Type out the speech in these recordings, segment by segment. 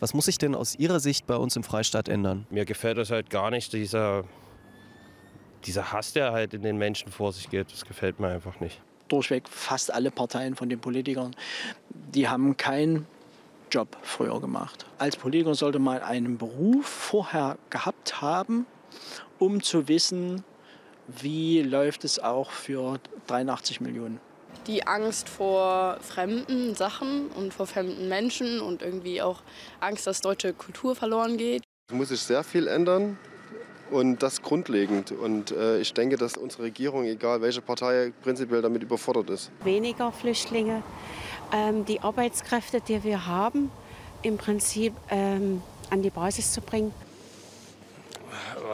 Was muss sich denn aus Ihrer Sicht bei uns im Freistaat ändern? Mir gefällt das halt gar nicht, dieser, dieser Hass, der halt in den Menschen vor sich geht. Das gefällt mir einfach nicht. Durchweg fast alle Parteien von den Politikern, die haben keinen Job früher gemacht. Als Politiker sollte man einen Beruf vorher gehabt haben, um zu wissen, wie läuft es auch für 83 Millionen. Die Angst vor fremden Sachen und vor fremden Menschen und irgendwie auch Angst, dass deutsche Kultur verloren geht. Es muss sich sehr viel ändern und das grundlegend. Und äh, ich denke, dass unsere Regierung, egal welche Partei, prinzipiell damit überfordert ist. Weniger Flüchtlinge, ähm, die Arbeitskräfte, die wir haben, im Prinzip ähm, an die Basis zu bringen.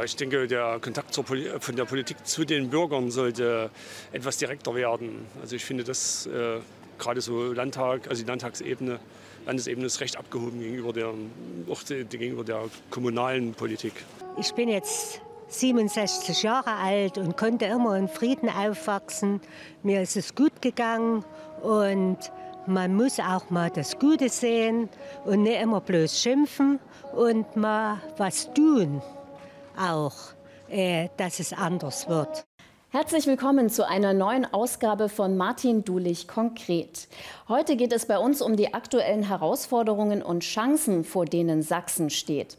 Ich denke, der Kontakt zur, von der Politik zu den Bürgern sollte etwas direkter werden. Also ich finde, dass äh, gerade so Landtag, also die Landtagsebene, Landesebene ist recht abgehoben gegenüber der, auch gegenüber der kommunalen Politik. Ich bin jetzt 67 Jahre alt und konnte immer in Frieden aufwachsen. Mir ist es gut gegangen und man muss auch mal das Gute sehen und nicht immer bloß schimpfen und mal was tun auch, äh, dass es anders wird. Herzlich willkommen zu einer neuen Ausgabe von Martin Dulich konkret. Heute geht es bei uns um die aktuellen Herausforderungen und Chancen, vor denen Sachsen steht.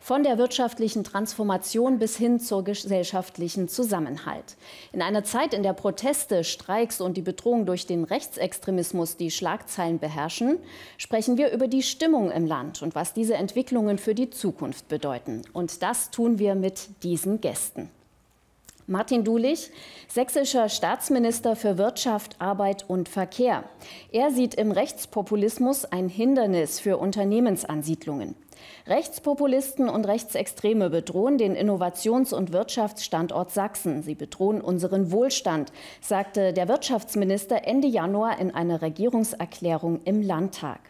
Von der wirtschaftlichen Transformation bis hin zur gesellschaftlichen Zusammenhalt. In einer Zeit, in der Proteste, Streiks und die Bedrohung durch den Rechtsextremismus die Schlagzeilen beherrschen, sprechen wir über die Stimmung im Land und was diese Entwicklungen für die Zukunft bedeuten. Und das tun wir mit diesen Gästen. Martin Dulich, sächsischer Staatsminister für Wirtschaft, Arbeit und Verkehr. Er sieht im Rechtspopulismus ein Hindernis für Unternehmensansiedlungen. Rechtspopulisten und Rechtsextreme bedrohen den Innovations- und Wirtschaftsstandort Sachsen. Sie bedrohen unseren Wohlstand, sagte der Wirtschaftsminister Ende Januar in einer Regierungserklärung im Landtag.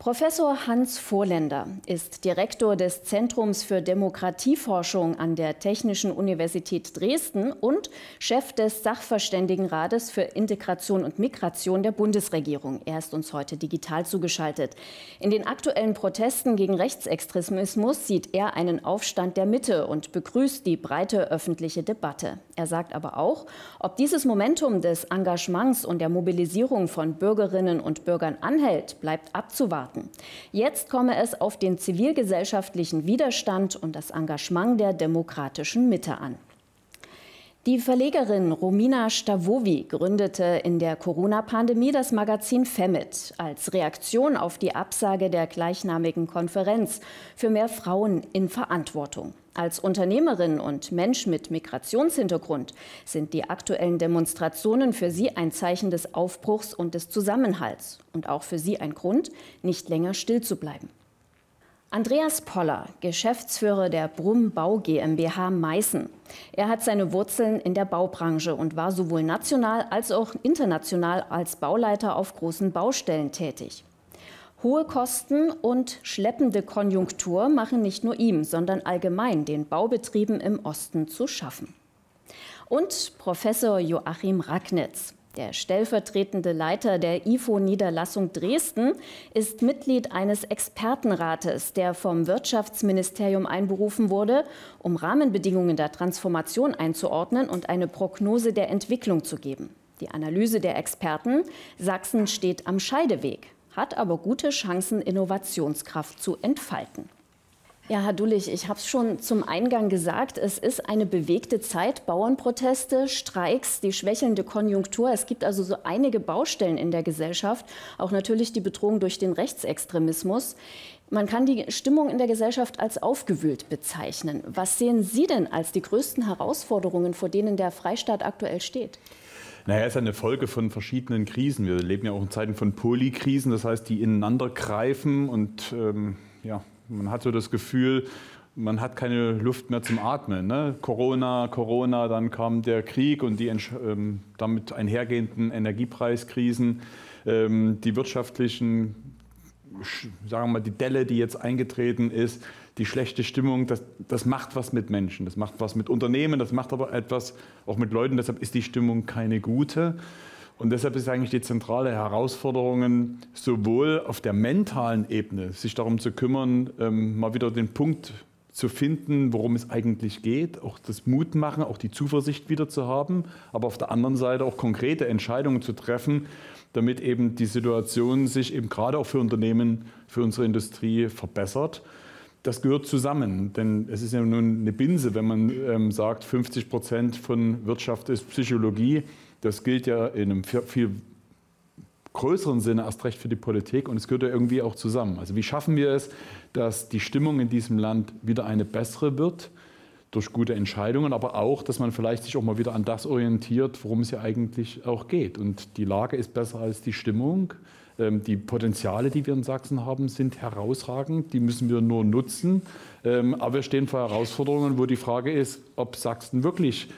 Professor Hans Vorländer ist Direktor des Zentrums für Demokratieforschung an der Technischen Universität Dresden und Chef des Sachverständigenrates für Integration und Migration der Bundesregierung. Er ist uns heute digital zugeschaltet. In den aktuellen Protesten gegen Rechtsextremismus sieht er einen Aufstand der Mitte und begrüßt die breite öffentliche Debatte. Er sagt aber auch, ob dieses Momentum des Engagements und der Mobilisierung von Bürgerinnen und Bürgern anhält, bleibt abzuwarten abwarten. Jetzt komme es auf den zivilgesellschaftlichen Widerstand und das Engagement der demokratischen Mitte an. Die Verlegerin Romina Stavovi gründete in der Corona-Pandemie das Magazin Femit als Reaktion auf die Absage der gleichnamigen Konferenz für mehr Frauen in Verantwortung. Als Unternehmerin und Mensch mit Migrationshintergrund sind die aktuellen Demonstrationen für sie ein Zeichen des Aufbruchs und des Zusammenhalts und auch für sie ein Grund, nicht länger still zu bleiben. Andreas Poller, Geschäftsführer der Brumm Bau GmbH Meißen. Er hat seine Wurzeln in der Baubranche und war sowohl national als auch international als Bauleiter auf großen Baustellen tätig. Hohe Kosten und schleppende Konjunktur machen nicht nur ihm, sondern allgemein den Baubetrieben im Osten zu schaffen. Und Professor Joachim Ragnitz. Der stellvertretende Leiter der IFO-Niederlassung Dresden ist Mitglied eines Expertenrates, der vom Wirtschaftsministerium einberufen wurde, um Rahmenbedingungen der Transformation einzuordnen und eine Prognose der Entwicklung zu geben. Die Analyse der Experten, Sachsen steht am Scheideweg, hat aber gute Chancen, Innovationskraft zu entfalten. Ja, Herr Dullich, ich habe es schon zum Eingang gesagt. Es ist eine bewegte Zeit. Bauernproteste, Streiks, die schwächelnde Konjunktur. Es gibt also so einige Baustellen in der Gesellschaft. Auch natürlich die Bedrohung durch den Rechtsextremismus. Man kann die Stimmung in der Gesellschaft als aufgewühlt bezeichnen. Was sehen Sie denn als die größten Herausforderungen, vor denen der Freistaat aktuell steht? Naja, es ist eine Folge von verschiedenen Krisen. Wir leben ja auch in Zeiten von Polykrisen, das heißt, die ineinander greifen und ähm, ja, man hat so das Gefühl, man hat keine Luft mehr zum Atmen. Ne? Corona, Corona, dann kam der Krieg und die ähm, damit einhergehenden Energiepreiskrisen, ähm, die wirtschaftlichen, sagen wir mal, die Delle, die jetzt eingetreten ist, die schlechte Stimmung, das, das macht was mit Menschen, das macht was mit Unternehmen, das macht aber etwas auch mit Leuten, deshalb ist die Stimmung keine gute. Und deshalb ist eigentlich die zentrale Herausforderung, sowohl auf der mentalen Ebene, sich darum zu kümmern, ähm, mal wieder den Punkt zu finden, worum es eigentlich geht, auch das Mut machen, auch die Zuversicht wieder zu haben, aber auf der anderen Seite auch konkrete Entscheidungen zu treffen, damit eben die Situation sich eben gerade auch für Unternehmen, für unsere Industrie verbessert. Das gehört zusammen, denn es ist ja nun eine Binse, wenn man ähm, sagt, 50 Prozent von Wirtschaft ist Psychologie. Das gilt ja in einem viel größeren Sinne erst recht für die Politik und es gehört ja irgendwie auch zusammen. Also wie schaffen wir es, dass die Stimmung in diesem Land wieder eine bessere wird? durch gute Entscheidungen, aber auch, dass man vielleicht sich auch mal wieder an das orientiert, worum es ja eigentlich auch geht. Und die Lage ist besser als die Stimmung. Ähm, die Potenziale, die wir in Sachsen haben, sind herausragend. Die müssen wir nur nutzen. Ähm, aber wir stehen vor Herausforderungen, wo die Frage ist, ob Sachsen wirklich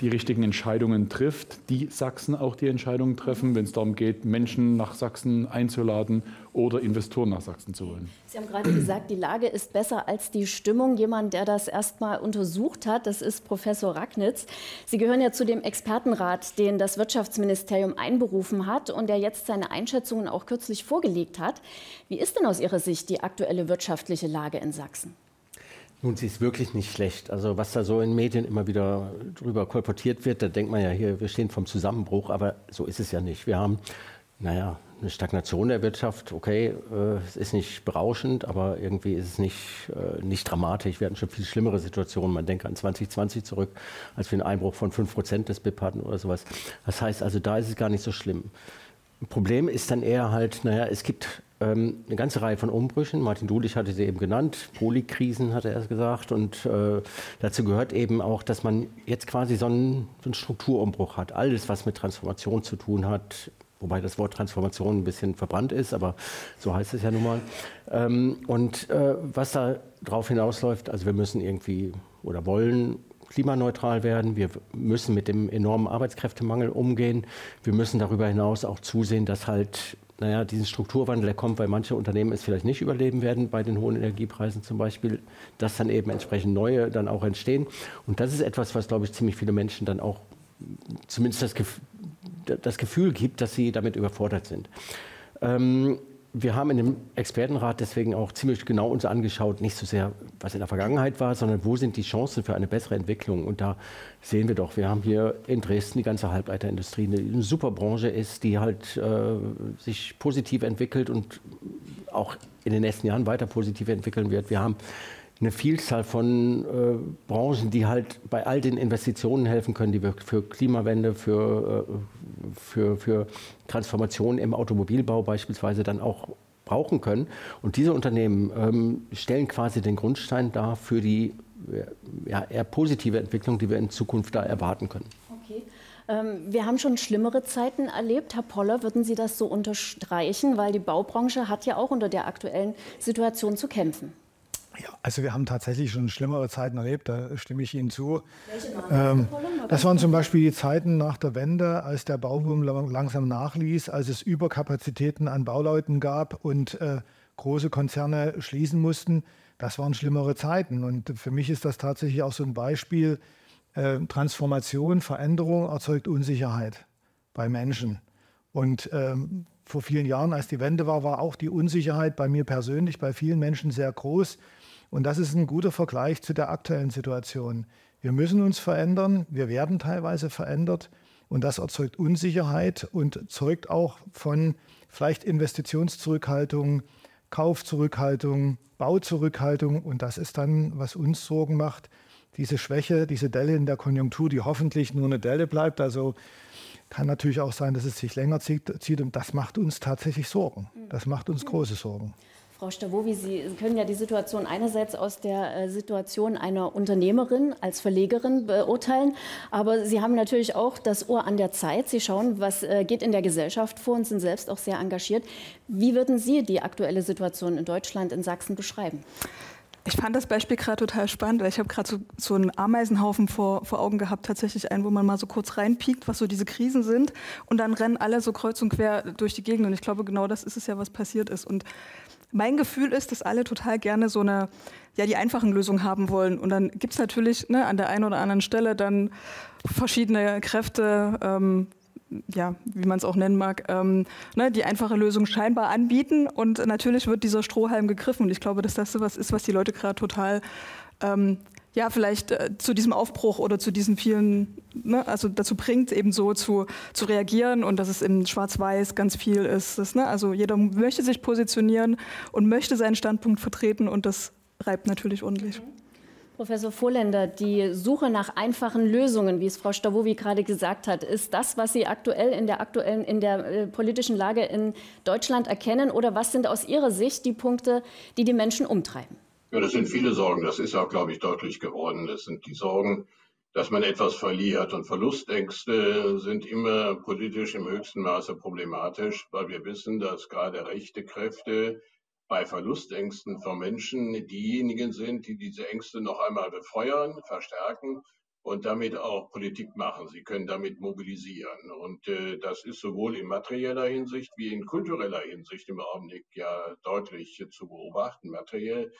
die richtigen Entscheidungen trifft, die Sachsen auch die Entscheidungen treffen, wenn es darum geht, Menschen nach Sachsen einzuladen oder Investoren nach Sachsen zu holen. Sie haben gerade gesagt, die Lage ist besser als die Stimmung. Jemand, der das erstmal untersucht hat, das ist Professor Ragnitz. Sie gehören ja zu dem Expertenrat, den das Wirtschaftsministerium einberufen hat und der jetzt seine Einschätzungen auch kürzlich vorgelegt hat. Wie ist denn aus Ihrer Sicht die aktuelle wirtschaftliche Lage in Sachsen? Nun, sie ist wirklich nicht schlecht. Also was da so in Medien immer wieder drüber kolportiert wird, da denkt man ja hier, wir stehen vom Zusammenbruch, aber so ist es ja nicht. Wir haben, naja, eine Stagnation der Wirtschaft, okay, äh, es ist nicht berauschend, aber irgendwie ist es nicht, äh, nicht dramatisch. Wir hatten schon viel schlimmere Situationen. Man denke an 2020 zurück, als wir einen Einbruch von 5 Prozent des BIP hatten oder sowas. Das heißt also, da ist es gar nicht so schlimm. Problem ist dann eher halt, naja, es gibt ähm, eine ganze Reihe von Umbrüchen. Martin Dulich hatte sie eben genannt, Polikrisen hat er erst gesagt. Und äh, dazu gehört eben auch, dass man jetzt quasi so einen, so einen Strukturumbruch hat. Alles, was mit Transformation zu tun hat, wobei das Wort Transformation ein bisschen verbrannt ist, aber so heißt es ja nun mal. Ähm, und äh, was da drauf hinausläuft, also wir müssen irgendwie oder wollen klimaneutral werden. Wir müssen mit dem enormen Arbeitskräftemangel umgehen. Wir müssen darüber hinaus auch zusehen, dass halt naja, diesen Strukturwandel, der kommt, weil manche Unternehmen es vielleicht nicht überleben werden, bei den hohen Energiepreisen zum Beispiel, dass dann eben entsprechend neue dann auch entstehen. Und das ist etwas, was, glaube ich, ziemlich viele Menschen dann auch zumindest das, Gef das Gefühl gibt, dass sie damit überfordert sind. Ähm, wir haben in dem Expertenrat deswegen auch ziemlich genau uns angeschaut, nicht so sehr, was in der Vergangenheit war, sondern wo sind die Chancen für eine bessere Entwicklung. Und da sehen wir doch, wir haben hier in Dresden die ganze Halbleiterindustrie, die eine super Branche ist, die halt äh, sich positiv entwickelt und auch in den nächsten Jahren weiter positiv entwickeln wird. Wir haben eine Vielzahl von äh, Branchen, die halt bei all den Investitionen helfen können, die wir für Klimawende, für, äh, für, für Transformation im Automobilbau beispielsweise dann auch brauchen können. Und diese Unternehmen ähm, stellen quasi den Grundstein dar für die ja, eher positive Entwicklung, die wir in Zukunft da erwarten können. Okay. Ähm, wir haben schon schlimmere Zeiten erlebt. Herr Poller, würden Sie das so unterstreichen? Weil die Baubranche hat ja auch unter der aktuellen Situation zu kämpfen. Ja, also wir haben tatsächlich schon schlimmere Zeiten erlebt, da stimme ich Ihnen zu. Ähm, das waren zum Beispiel die Zeiten nach der Wende, als der Bauboom langsam nachließ, als es Überkapazitäten an Bauleuten gab und äh, große Konzerne schließen mussten. Das waren schlimmere Zeiten. Und für mich ist das tatsächlich auch so ein Beispiel. Äh, Transformation, Veränderung erzeugt Unsicherheit bei Menschen. Und ähm, vor vielen Jahren, als die Wende war, war auch die Unsicherheit bei mir persönlich, bei vielen Menschen sehr groß. Und das ist ein guter Vergleich zu der aktuellen Situation. Wir müssen uns verändern, wir werden teilweise verändert und das erzeugt Unsicherheit und zeugt auch von vielleicht Investitionszurückhaltung, Kaufzurückhaltung, Bauzurückhaltung und das ist dann, was uns Sorgen macht, diese Schwäche, diese Delle in der Konjunktur, die hoffentlich nur eine Delle bleibt. Also kann natürlich auch sein, dass es sich länger zieht, und das macht uns tatsächlich Sorgen. Das macht uns große Sorgen. Frau Stavovi, Sie können ja die Situation einerseits aus der äh, Situation einer Unternehmerin als Verlegerin beurteilen, aber Sie haben natürlich auch das Ohr an der Zeit. Sie schauen, was äh, geht in der Gesellschaft vor und sind selbst auch sehr engagiert. Wie würden Sie die aktuelle Situation in Deutschland, in Sachsen beschreiben? Ich fand das Beispiel gerade total spannend, weil ich habe gerade so, so einen Ameisenhaufen vor, vor Augen gehabt, tatsächlich einen, wo man mal so kurz reinpiekt, was so diese Krisen sind und dann rennen alle so kreuz und quer durch die Gegend und ich glaube, genau das ist es ja, was passiert ist und mein Gefühl ist, dass alle total gerne so eine, ja, die einfachen Lösungen haben wollen. Und dann gibt es natürlich ne, an der einen oder anderen Stelle dann verschiedene Kräfte, ähm, ja, wie man es auch nennen mag, ähm, ne, die einfache Lösung scheinbar anbieten. Und natürlich wird dieser Strohhalm gegriffen. Und ich glaube, dass das was ist, was die Leute gerade total ähm, ja, vielleicht äh, zu diesem Aufbruch oder zu diesen vielen, ne, also dazu bringt, eben so zu, zu reagieren und dass es in Schwarz-Weiß ganz viel ist. Das, ne, also jeder möchte sich positionieren und möchte seinen Standpunkt vertreten und das reibt natürlich ordentlich. Professor Vorländer, die Suche nach einfachen Lösungen, wie es Frau Stavovi gerade gesagt hat, ist das, was Sie aktuell in der aktuellen in der äh, politischen Lage in Deutschland erkennen oder was sind aus Ihrer Sicht die Punkte, die die Menschen umtreiben? Ja, das sind viele Sorgen. Das ist auch, glaube ich, deutlich geworden. Das sind die Sorgen, dass man etwas verliert. Und Verlustängste sind immer politisch im höchsten Maße problematisch, weil wir wissen, dass gerade rechte Kräfte bei Verlustängsten von Menschen diejenigen sind, die diese Ängste noch einmal befeuern, verstärken und damit auch Politik machen. Sie können damit mobilisieren. Und äh, das ist sowohl in materieller Hinsicht wie in kultureller Hinsicht im Augenblick ja deutlich zu beobachten. Materiell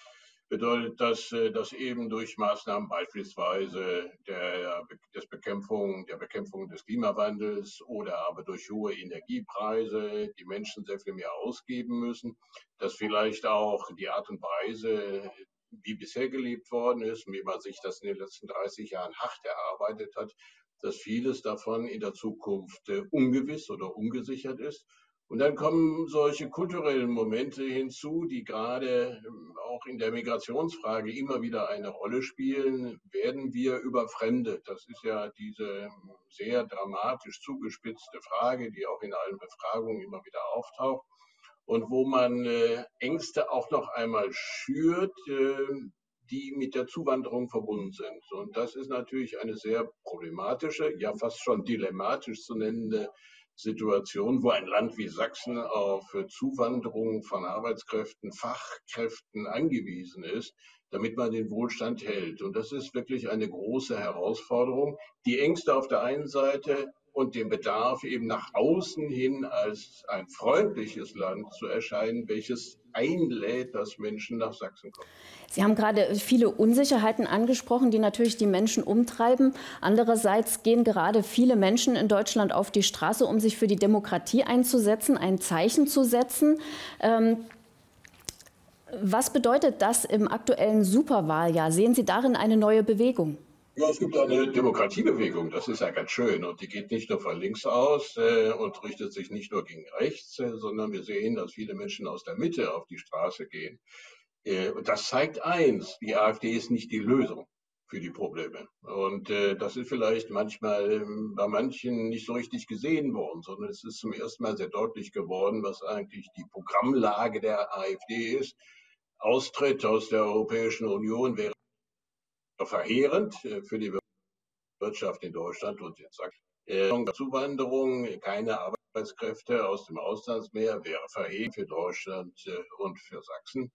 bedeutet das, äh, dass eben durch Maßnahmen beispielsweise der, des Bekämpfung, der Bekämpfung des Klimawandels oder aber durch hohe Energiepreise die Menschen sehr viel mehr ausgeben müssen, dass vielleicht auch die Art und Weise, wie bisher gelebt worden ist, wie man sich das in den letzten 30 Jahren hart erarbeitet hat, dass vieles davon in der Zukunft äh, ungewiss oder ungesichert ist und dann kommen solche kulturellen Momente hinzu, die gerade ähm, auch in der Migrationsfrage immer wieder eine Rolle spielen. Werden wir überfremdet? Das ist ja diese ähm, sehr dramatisch zugespitzte Frage, die auch in allen Befragungen immer wieder auftaucht. Und wo man äh, Ängste auch noch einmal schürt, äh, die mit der Zuwanderung verbunden sind. Und das ist natürlich eine sehr problematische, ja fast schon dilematisch zu nennende Situation, wo ein Land wie Sachsen auf Zuwanderung von Arbeitskräften, Fachkräften angewiesen ist, damit man den Wohlstand hält. Und das ist wirklich eine große Herausforderung. Die Ängste auf der einen Seite und den Bedarf eben nach außen hin als ein freundliches Land zu erscheinen, welches einlädt, dass Menschen nach Sachsen kommen. Sie haben gerade viele Unsicherheiten angesprochen, die natürlich die Menschen umtreiben. Andererseits gehen gerade viele Menschen in Deutschland auf die Straße, um sich für die Demokratie einzusetzen, ein Zeichen zu setzen. Ähm, was bedeutet das im aktuellen Superwahljahr? Sehen Sie darin eine neue Bewegung? Ja, es gibt eine Demokratiebewegung, das ist ja ganz schön. Und die geht nicht nur von links aus äh, und richtet sich nicht nur gegen rechts, äh, sondern wir sehen, dass viele Menschen aus der Mitte auf die Straße gehen. Äh, das zeigt eins, die AfD ist nicht die Lösung für die Probleme. Und äh, das ist vielleicht manchmal ähm, bei manchen nicht so richtig gesehen worden, sondern es ist zum ersten Mal sehr deutlich geworden, was eigentlich die Programmlage der AfD ist. Austritt aus der Europäischen Union wäre verheerend äh, für die Wirtschaft in Deutschland und jetzt sagt äh, Zuwanderung, keine Arbeitskräfte aus dem Ausland mehr wäre verheerend für Deutschland äh, und für Sachsen.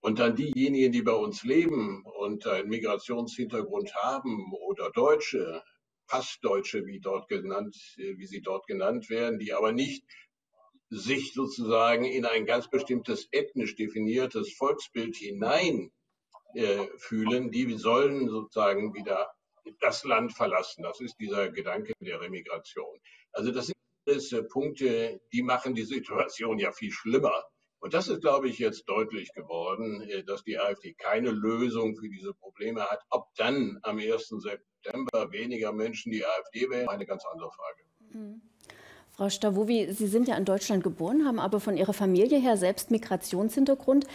Und dann diejenigen, die bei uns leben und einen Migrationshintergrund haben oder Deutsche, Passdeutsche, wie dort genannt, wie sie dort genannt werden, die aber nicht sich sozusagen in ein ganz bestimmtes ethnisch definiertes Volksbild hinein äh, fühlen, die sollen sozusagen wieder das Land verlassen. Das ist dieser Gedanke der Remigration. Also das sind alles äh, Punkte, die machen die Situation ja viel schlimmer. Und das ist, glaube ich, jetzt deutlich geworden, äh, dass die AfD keine Lösung für diese Probleme hat. Ob dann am 1. September weniger Menschen die AfD wählen, eine ganz andere Frage. Mhm. Frau Stavovi, Sie sind ja in Deutschland geboren, haben aber von Ihrer Familie her selbst Migrationshintergrund.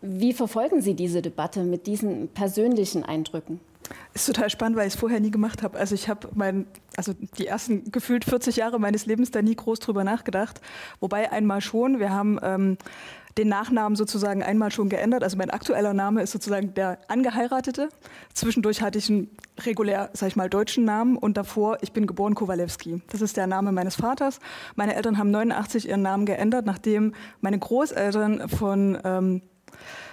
Wie verfolgen Sie diese Debatte mit diesen persönlichen Eindrücken? Ist total spannend, weil ich es vorher nie gemacht habe. Also ich habe mein, also die ersten gefühlt 40 Jahre meines Lebens da nie groß drüber nachgedacht. Wobei einmal schon. Wir haben ähm, den Nachnamen sozusagen einmal schon geändert. Also mein aktueller Name ist sozusagen der Angeheiratete. Zwischendurch hatte ich einen regulär, sag ich mal, deutschen Namen und davor, ich bin geboren Kowalewski. Das ist der Name meines Vaters. Meine Eltern haben 89 ihren Namen geändert, nachdem meine Großeltern von ähm,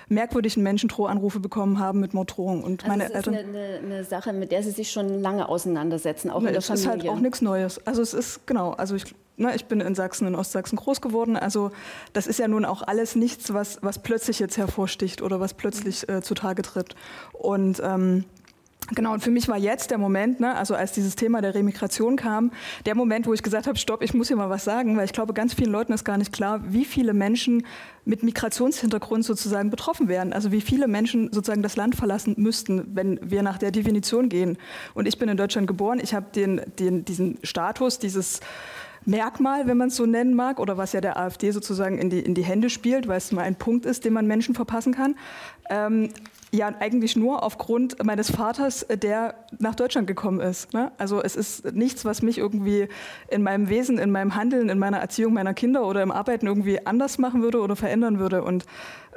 merkwürdigen Menschen Drohanrufe bekommen haben mit Morddrohungen. Und also meine das Eltern. ist eine, eine, eine, Sache, mit der Sie sich schon lange auseinandersetzen, auch ne, in der Familie. ist halt auch nichts Neues. Also es ist genau. Also ich, ne, ich bin in Sachsen, in Ostsachsen groß geworden. Also das ist ja nun auch alles nichts, was, was plötzlich jetzt hervorsticht oder was plötzlich äh, zutage tritt. Und ähm, Genau, und für mich war jetzt der Moment, ne, also als dieses Thema der Remigration kam, der Moment, wo ich gesagt habe, stopp, ich muss hier mal was sagen, weil ich glaube, ganz vielen Leuten ist gar nicht klar, wie viele Menschen mit Migrationshintergrund sozusagen betroffen wären. Also wie viele Menschen sozusagen das Land verlassen müssten, wenn wir nach der Definition gehen. Und ich bin in Deutschland geboren, ich habe den, den, diesen Status, dieses Merkmal, wenn man es so nennen mag, oder was ja der AfD sozusagen in die, in die Hände spielt, weil es mal ein Punkt ist, den man Menschen verpassen kann. Ähm, ja, eigentlich nur aufgrund meines Vaters, äh, der nach Deutschland gekommen ist. Ne? Also es ist nichts, was mich irgendwie in meinem Wesen, in meinem Handeln, in meiner Erziehung meiner Kinder oder im Arbeiten irgendwie anders machen würde oder verändern würde. Und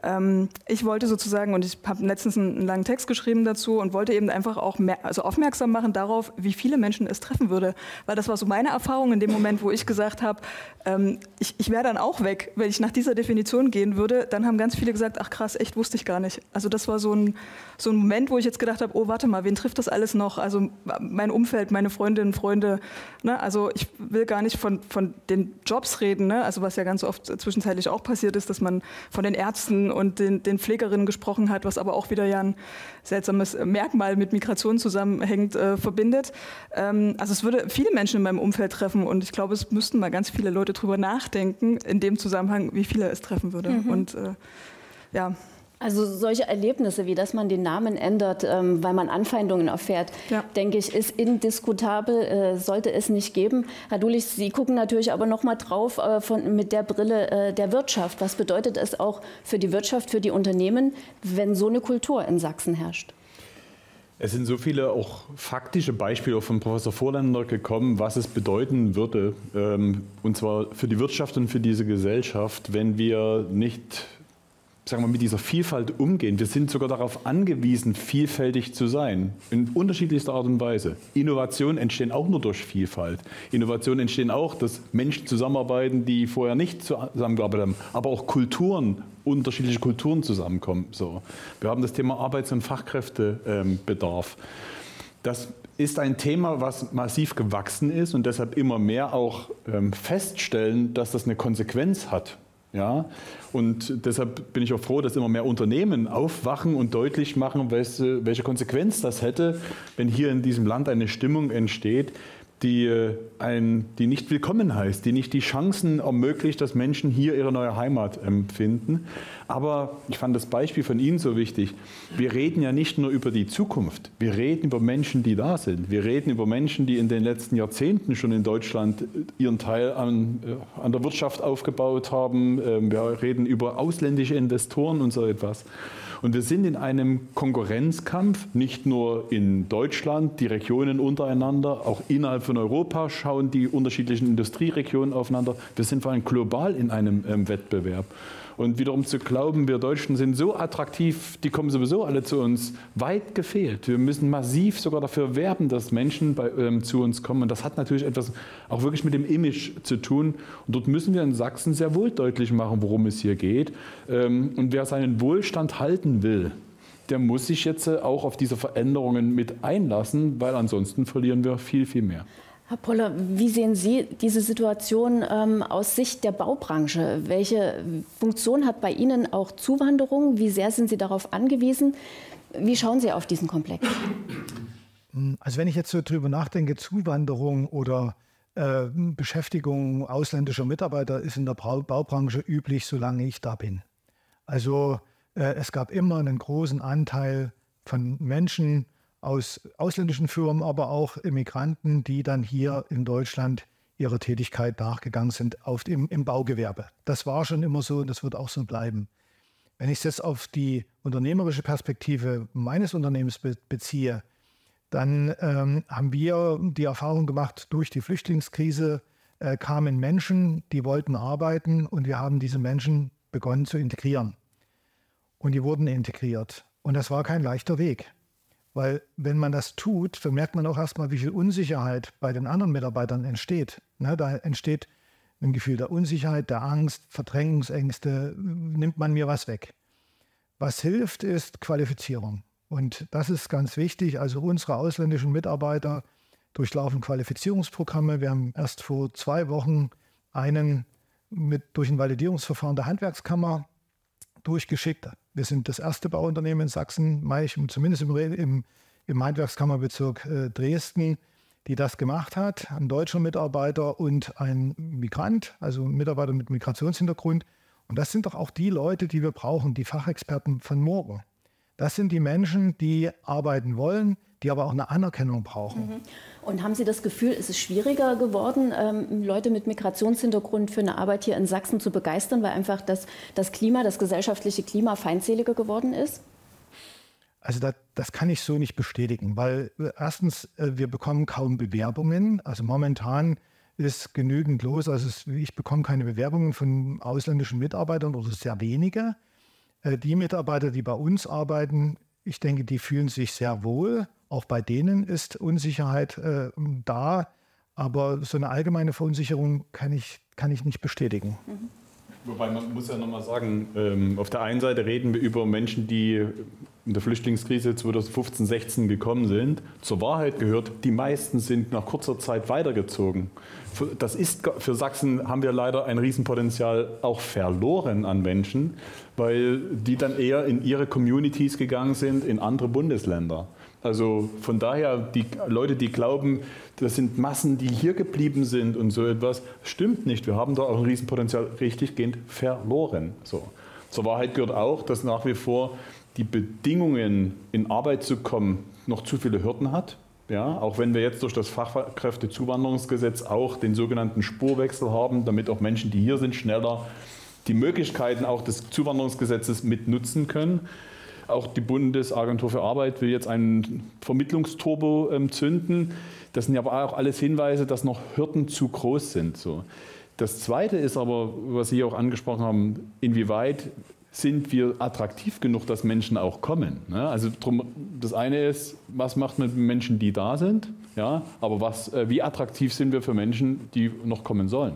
ähm, ich wollte sozusagen, und ich habe letztens einen, langen Text geschrieben dazu und wollte eben einfach auch mehr, also aufmerksam machen darauf, wie viele Menschen es treffen würde. Weil das war so meine Erfahrung in dem Moment, wo ich gesagt habe, ähm, ich, ich wäre dann auch weg, wenn ich nach dieser Definition gehen würde. Dann haben ganz viele gesagt, ach krass, echt wusste ich gar nicht. Also das war so ein, so ein Moment, wo ich jetzt gedacht habe, oh warte mal, wen trifft das alles noch? Also mein Umfeld, meine Freundinnen, Freunde. Ne? Also ich will gar nicht von, von den Jobs reden, ne? also was ja ganz oft zwischenzeitlich auch passiert ist, dass man von den Ärzten und den, den Pflegerinnen gesprochen hat, was aber auch wieder ja ein seltsames Merkmal mit Migration zusammenhängt, äh, verbindet. Ähm, also es würde viele Menschen in meinem Umfeld treffen und ich glaube, es müssten mal ganz viele Leute drüber nachdenken, in dem Zusammenhang, wie viele es treffen würde. Mhm. Und äh, ja. Also solche Erlebnisse, wie dass man den Namen ändert, ähm, weil man Anfeindungen erfährt, ja. denke ich, ist indiskutabel, äh, sollte es nicht geben. Herr Dulich, Sie gucken natürlich aber noch mal drauf äh, von, mit der Brille äh, der Wirtschaft. Was bedeutet es auch für die Wirtschaft, für die Unternehmen, wenn so eine Kultur in Sachsen herrscht? Es sind so viele auch faktische Beispiele von Professor Vorländer gekommen, was es bedeuten würde, ähm, und zwar für die Wirtschaft und für diese Gesellschaft, wenn wir nicht sagen wir, mit dieser Vielfalt umgehen. Wir sind sogar darauf angewiesen, vielfältig zu sein, in unterschiedlichster Art und Weise. Innovationen entstehen auch nur durch Vielfalt. Innovationen entstehen auch, dass Menschen zusammenarbeiten, die vorher nicht zusammengearbeitet haben, aber auch Kulturen, unterschiedliche Kulturen zusammenkommen. So. Wir haben das Thema Arbeits- und Fachkräftebedarf. Das ist ein Thema, was massiv gewachsen ist und deshalb immer mehr auch ähm, feststellen, dass das eine Konsequenz hat ja? Und deshalb bin ich auch froh, dass immer mehr Unternehmen aufwachen und deutlich machen, welche Konsequenz das hätte, wenn hier in diesem Land eine Stimmung entsteht, die, äh, ein, die nicht willkommen heißt, die nicht die Chancen ermöglicht, dass Menschen hier ihre neue Heimat empfinden. Aber ich fand das Beispiel von Ihnen so wichtig. Wir reden ja nicht nur über die Zukunft, wir reden über Menschen, die da sind. Wir reden über Menschen, die in den letzten Jahrzehnten schon in Deutschland ihren Teil an, äh, an der Wirtschaft aufgebaut haben. Ähm, wir reden über ausländische Investoren und so etwas. Und wir sind in einem Konkurrenzkampf, nicht nur in Deutschland, die Regionen untereinander, auch innerhalb von Europa schauen die unterschiedlichen Industrieregionen aufeinander. Wir sind vor allem global in einem ähm, Wettbewerb. Und wiederum zu glauben, wir Deutschen sind so attraktiv, die kommen sowieso alle zu uns, weit gefehlt. Wir müssen massiv sogar dafür werben, dass Menschen bei, ähm, zu uns kommen. Und das hat natürlich etwas auch wirklich mit dem Image zu tun. Und dort müssen wir in Sachsen sehr wohl deutlich machen, worum es hier geht. Ähm, und wer seinen Wohlstand halten will, der muss sich jetzt äh, auch auf diese Veränderungen mit einlassen, weil ansonsten verlieren wir viel, viel mehr. Herr Poller, wie sehen Sie diese Situation ähm, aus Sicht der Baubranche? Welche Funktion hat bei Ihnen auch Zuwanderung? Wie sehr sind Sie darauf angewiesen? Wie schauen Sie auf diesen Komplex? Also wenn ich jetzt so drüber nachdenke, Zuwanderung oder äh, Beschäftigung ausländischer Mitarbeiter ist in der Baubranche üblich, solange ich da bin. Also äh, es gab immer einen großen Anteil von Menschen, aus ausländischen Firmen, aber auch Immigranten, die dann hier in Deutschland ihrer Tätigkeit nachgegangen sind auf dem, im Baugewerbe. Das war schon immer so und das wird auch so bleiben. Wenn ich es jetzt auf die unternehmerische Perspektive meines Unternehmens be beziehe, dann ähm, haben wir die Erfahrung gemacht, durch die Flüchtlingskrise äh, kamen Menschen, die wollten arbeiten und wir haben diese Menschen begonnen zu integrieren. Und die wurden integriert. Und das war kein leichter Weg. Weil wenn man das tut, dann merkt man auch erstmal, wie viel Unsicherheit bei den anderen Mitarbeitern entsteht. Ne, da entsteht ein Gefühl der Unsicherheit, der Angst, Verdrängungsängste, nimmt man mir was weg. Was hilft, ist Qualifizierung. Und das ist ganz wichtig. Also unsere ausländischen Mitarbeiter durchlaufen Qualifizierungsprogramme. Wir haben erst vor zwei Wochen einen mit, durch ein Validierungsverfahren der Handwerkskammer durchgeschickt. Wir sind das erste Bauunternehmen in Sachsen, zumindest im, im, im Handwerkskammerbezirk äh, Dresden, die das gemacht hat, ein deutscher Mitarbeiter und ein Migrant, also ein Mitarbeiter mit Migrationshintergrund. Und das sind doch auch die Leute, die wir brauchen, die Fachexperten von morgen. Das sind die Menschen, die arbeiten wollen, die aber auch eine Anerkennung brauchen. Mhm. Und haben Sie das Gefühl, ist es schwieriger geworden, ähm, Leute mit Migrationshintergrund für eine Arbeit hier in Sachsen zu begeistern, weil einfach das, das Klima, das gesellschaftliche Klima feindseliger geworden ist? Also das, das, kann ich so nicht bestätigen, weil äh, erstens, äh, wir bekommen kaum Bewerbungen. Also momentan ist genügend los. Also ich bekomme keine Bewerbungen von ausländischen Mitarbeitern oder sehr wenige. Äh, die Mitarbeiter, die bei uns arbeiten, ich denke, die fühlen sich sehr wohl. Auch bei denen ist Unsicherheit äh, da. Aber so eine allgemeine Verunsicherung kann ich, kann ich nicht bestätigen. Mhm. Wobei man muss ja nochmal sagen, ähm, auf der einen Seite reden wir über Menschen, die in der Flüchtlingskrise 2015, 16 gekommen sind. Zur Wahrheit gehört, die meisten sind nach kurzer Zeit weitergezogen. Das ist, für Sachsen haben wir leider ein Riesenpotenzial auch verloren an Menschen, weil die dann eher in ihre Communities gegangen sind, in andere Bundesländer. Also von daher, die Leute, die glauben, das sind Massen, die hier geblieben sind und so etwas, stimmt nicht. Wir haben da auch ein Riesenpotenzial richtiggehend verloren. So. Zur Wahrheit gehört auch, dass nach wie vor die Bedingungen, in Arbeit zu kommen, noch zu viele Hürden hat. Ja, auch wenn wir jetzt durch das Fachkräftezuwanderungsgesetz auch den sogenannten Spurwechsel haben, damit auch Menschen, die hier sind, schneller die Möglichkeiten auch des Zuwanderungsgesetzes mitnutzen können. Auch die Bundesagentur für Arbeit will jetzt einen Vermittlungsturbo ähm, zünden. Das sind aber auch alles Hinweise, dass noch Hürden zu groß sind. So. Das Zweite ist aber, was Sie auch angesprochen haben, inwieweit sind wir attraktiv genug, dass Menschen auch kommen. Ne? Also drum, das eine ist, was macht man mit Menschen, die da sind, ja, aber was, äh, wie attraktiv sind wir für Menschen, die noch kommen sollen.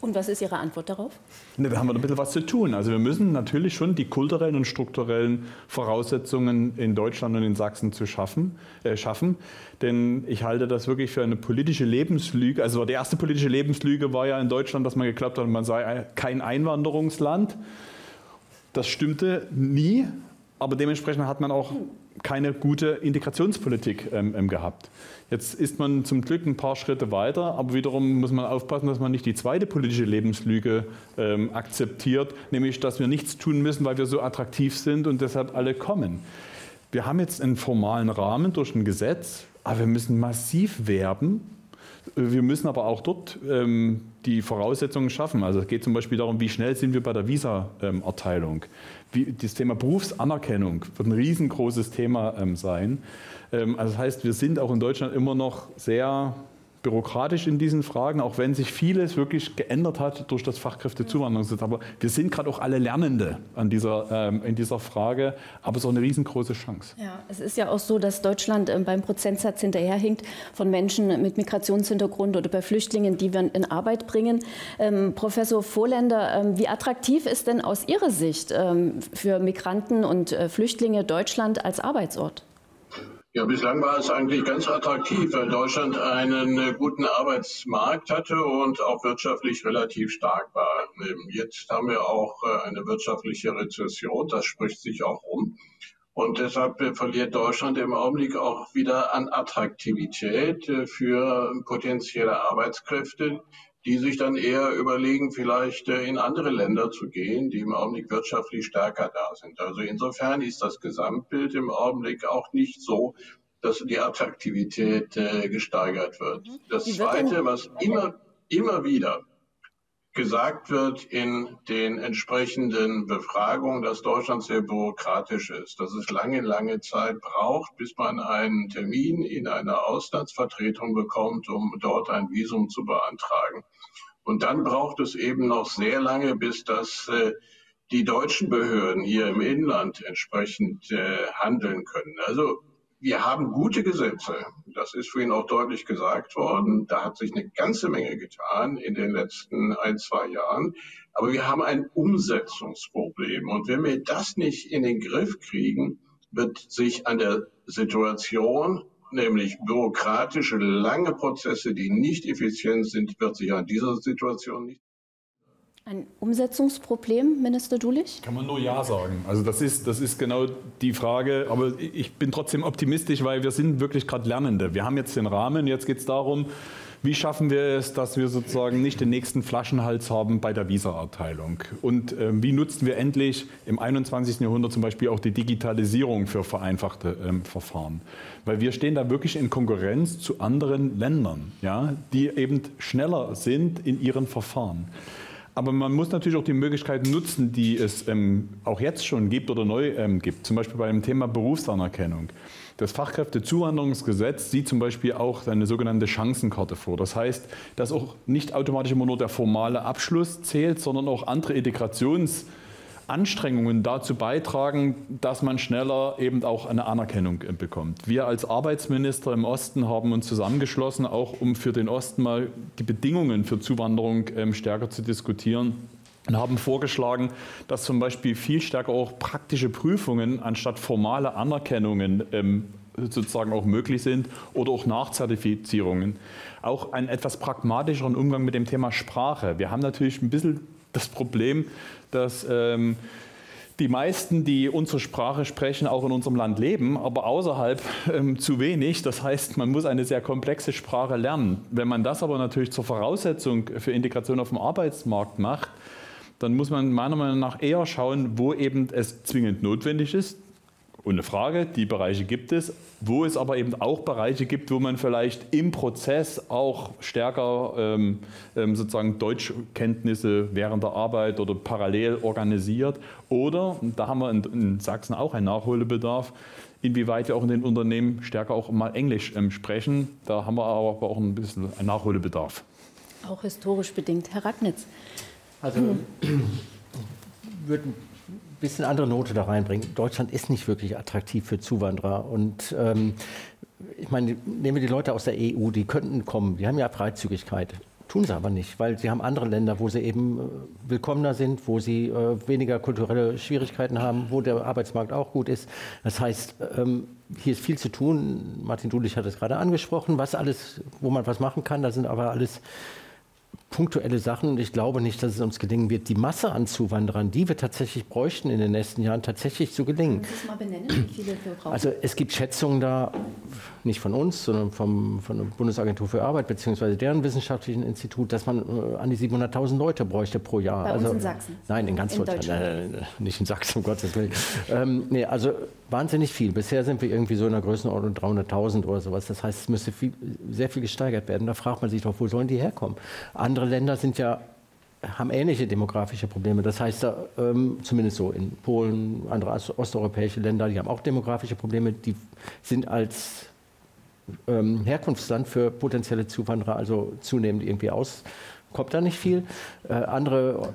Und was ist Ihre Antwort darauf? Ne, da haben wir ein bisschen was zu tun. Also wir müssen natürlich schon die kulturellen und strukturellen Voraussetzungen in Deutschland und in Sachsen zu schaffen, äh, schaffen. Denn ich halte das wirklich für eine politische Lebenslüge. Also die erste politische Lebenslüge war ja in Deutschland, dass man geglaubt hat, man sei kein Einwanderungsland. Das stimmte nie, aber dementsprechend hat man auch keine gute Integrationspolitik ähm, ähm, gehabt. Jetzt ist man zum Glück ein paar Schritte weiter, aber wiederum muss man aufpassen, dass man nicht die zweite politische Lebenslüge ähm, akzeptiert, nämlich dass wir nichts tun müssen, weil wir so attraktiv sind und deshalb alle kommen. Wir haben jetzt einen formalen Rahmen durch ein Gesetz, aber wir müssen massiv werben. Wir müssen aber auch dort ähm, die Voraussetzungen schaffen. Also es geht zum Beispiel darum, wie schnell sind wir bei der Visa-Erteilung. Ähm, das Thema Berufsanerkennung wird ein riesengroßes Thema ähm, sein. Ähm, also das heißt, wir sind auch in Deutschland immer noch sehr bürokratisch in diesen Fragen, auch wenn sich vieles wirklich geändert hat durch das Fachkräftezuwanderungsgesetz. Aber wir sind gerade auch alle Lernende an dieser, ähm, in dieser Frage, aber es ist auch eine riesengroße Chance. Ja, es ist ja auch so, dass Deutschland ähm, beim Prozentsatz hinterherhinkt von Menschen mit Migrationshintergrund oder bei Flüchtlingen, die wir in Arbeit bringen. Ähm, Professor Vorländer, ähm, wie attraktiv ist denn aus Ihrer Sicht ähm, für Migranten und äh, Flüchtlinge Deutschland als Arbeitsort? Ja, bislang war es eigentlich ganz attraktiv, weil Deutschland einen äh, guten Arbeitsmarkt hatte und auch wirtschaftlich relativ stark war. Ähm, jetzt haben wir auch äh, eine wirtschaftliche Rezession, das spricht sich auch um. Und deshalb äh, verliert Deutschland im Augenblick auch wieder an Attraktivität für potenzielle Arbeitskräfte, die sich dann eher überlegen, vielleicht äh, in andere Länder zu gehen, die im Augenblick wirtschaftlich stärker da sind. Also insofern ist das Gesamtbild im Augenblick auch nicht so, dass die Attraktivität äh, gesteigert wird. Mhm. Das Zweite, was immer, immer wieder gesagt wird in den entsprechenden Befragungen, dass Deutschland sehr bürokratisch ist, dass es lange, lange Zeit braucht, bis man einen Termin in einer Auslandsvertretung bekommt, um dort ein Visum zu beantragen. Und dann braucht es eben noch sehr lange, bis das äh, die deutschen Behörden hier im Inland entsprechend äh, handeln können. Also wir haben gute Gesetze. Das ist vorhin auch deutlich gesagt worden. Da hat sich eine ganze Menge getan in den letzten ein, zwei Jahren. Aber wir haben ein Umsetzungsproblem. Und wenn wir das nicht in den Griff kriegen, wird sich an der Situation, nämlich bürokratische, lange Prozesse, die nicht effizient sind, wird sich an dieser Situation nicht Ein Umsetzungsproblem, Minister Dulich? Kann man nur Ja sagen. Also das ist, das ist genau die Frage. Aber ich bin trotzdem optimistisch, weil wir sind wirklich gerade Lernende. Wir haben jetzt den Rahmen. Jetzt geht es darum, wie schaffen wir es, dass wir sozusagen nicht den nächsten Flaschenhals haben bei der Visa-Erteilung? Und äh, wie nutzen wir endlich im 21. Jahrhundert zum Beispiel auch die Digitalisierung für vereinfachte ähm, Verfahren? Weil wir stehen da wirklich in Konkurrenz zu anderen Ländern, ja, die eben schneller sind in ihren Verfahren. Aber man muss natürlich auch die Möglichkeiten nutzen, die es ähm, auch jetzt schon gibt oder neu ähm, gibt. Zum Beispiel bei dem Thema Berufsanerkennung. Das Fachkräftezuwanderungsgesetz sieht zum Beispiel auch eine sogenannte Chancenkarte vor. Das heißt, dass auch nicht automatisch immer nur der formale Abschluss zählt, sondern auch andere Integrationsanstrengungen dazu beitragen, dass man schneller eben auch eine Anerkennung bekommt. Wir als Arbeitsminister im Osten haben uns zusammengeschlossen, auch um für den Osten mal die Bedingungen für Zuwanderung ähm, stärker zu diskutieren und haben vorgeschlagen, dass zum Beispiel viel stärker auch praktische Prüfungen anstatt formale Anerkennungen ähm, sozusagen auch möglich sind oder auch Nachzertifizierungen. Auch einen etwas pragmatischeren Umgang mit dem Thema Sprache. Wir haben natürlich ein bisschen das Problem, dass ähm, die meisten, die unsere Sprache sprechen, auch in unserem Land leben, aber außerhalb ähm, zu wenig. Das heißt, man muss eine sehr komplexe Sprache lernen. Wenn man das aber natürlich zur Voraussetzung für Integration auf dem Arbeitsmarkt macht, dann muss man meiner Meinung nach eher schauen, wo eben es zwingend notwendig ist. Ohne Frage, die Bereiche gibt es, wo es aber eben auch Bereiche gibt, wo man vielleicht im Prozess auch stärker ähm, ähm sozusagen Deutschkenntnisse während der Arbeit oder parallel organisiert. Oder, da haben wir in, in Sachsen auch einen Nachholbedarf, inwieweit wir auch in den Unternehmen stärker auch mal Englisch ähm, sprechen. Da haben wir aber auch ein bisschen einen Nachholbedarf. Auch historisch bedingt. Herr Ragnitz. Also ich würde ein bisschen andere Note da reinbringen. Deutschland ist nicht wirklich attraktiv für Zuwanderer. Und ähm, ich meine, nehmen wir die Leute aus der EU, die könnten kommen, die haben ja Freizügigkeit. Tun sie aber nicht, weil sie haben andere Länder, wo sie eben äh, willkommener sind, wo sie äh, weniger kulturelle Schwierigkeiten haben, wo der Arbeitsmarkt auch gut ist. Das heißt, ähm, hier ist viel zu tun. Martin Dulich hat es gerade angesprochen, was alles, wo man was machen kann. Da sind aber alles punktuelle Sachen und ich glaube nicht, dass es uns gelingen wird, die Masse an Zuwanderern, die wir tatsächlich bräuchten in den nächsten Jahren, tatsächlich zu gelingen. Kannst du mal benennen, wie viele wir brauchen? Also es gibt Schätzungen da, nicht von uns, sondern vom, von der Bundesagentur für Arbeit bzw. deren wissenschaftlichen Institut, dass man äh, an die 700.000 Leute bräuchte pro Jahr. Bei also, uns in Sachsen? Nein, in ganz in Deutschland. Nein, nein, nicht in Sachsen, um Gottes Willen. ähm, nee, also wahnsinnig viel. Bisher sind wir irgendwie so in der Größenordnung 300.000 oder sowas. Das heißt, es müsste viel, sehr viel gesteigert werden. Da fragt man sich doch, wo sollen die herkommen? Andere Länder sind ja haben ähnliche demografische Probleme. Das heißt, ähm, zumindest so in Polen, andere osteuropäische Länder, die haben auch demografische Probleme. Die sind als ähm, Herkunftsland für potenzielle Zuwanderer also zunehmend irgendwie aus kommt da nicht viel. Äh, andere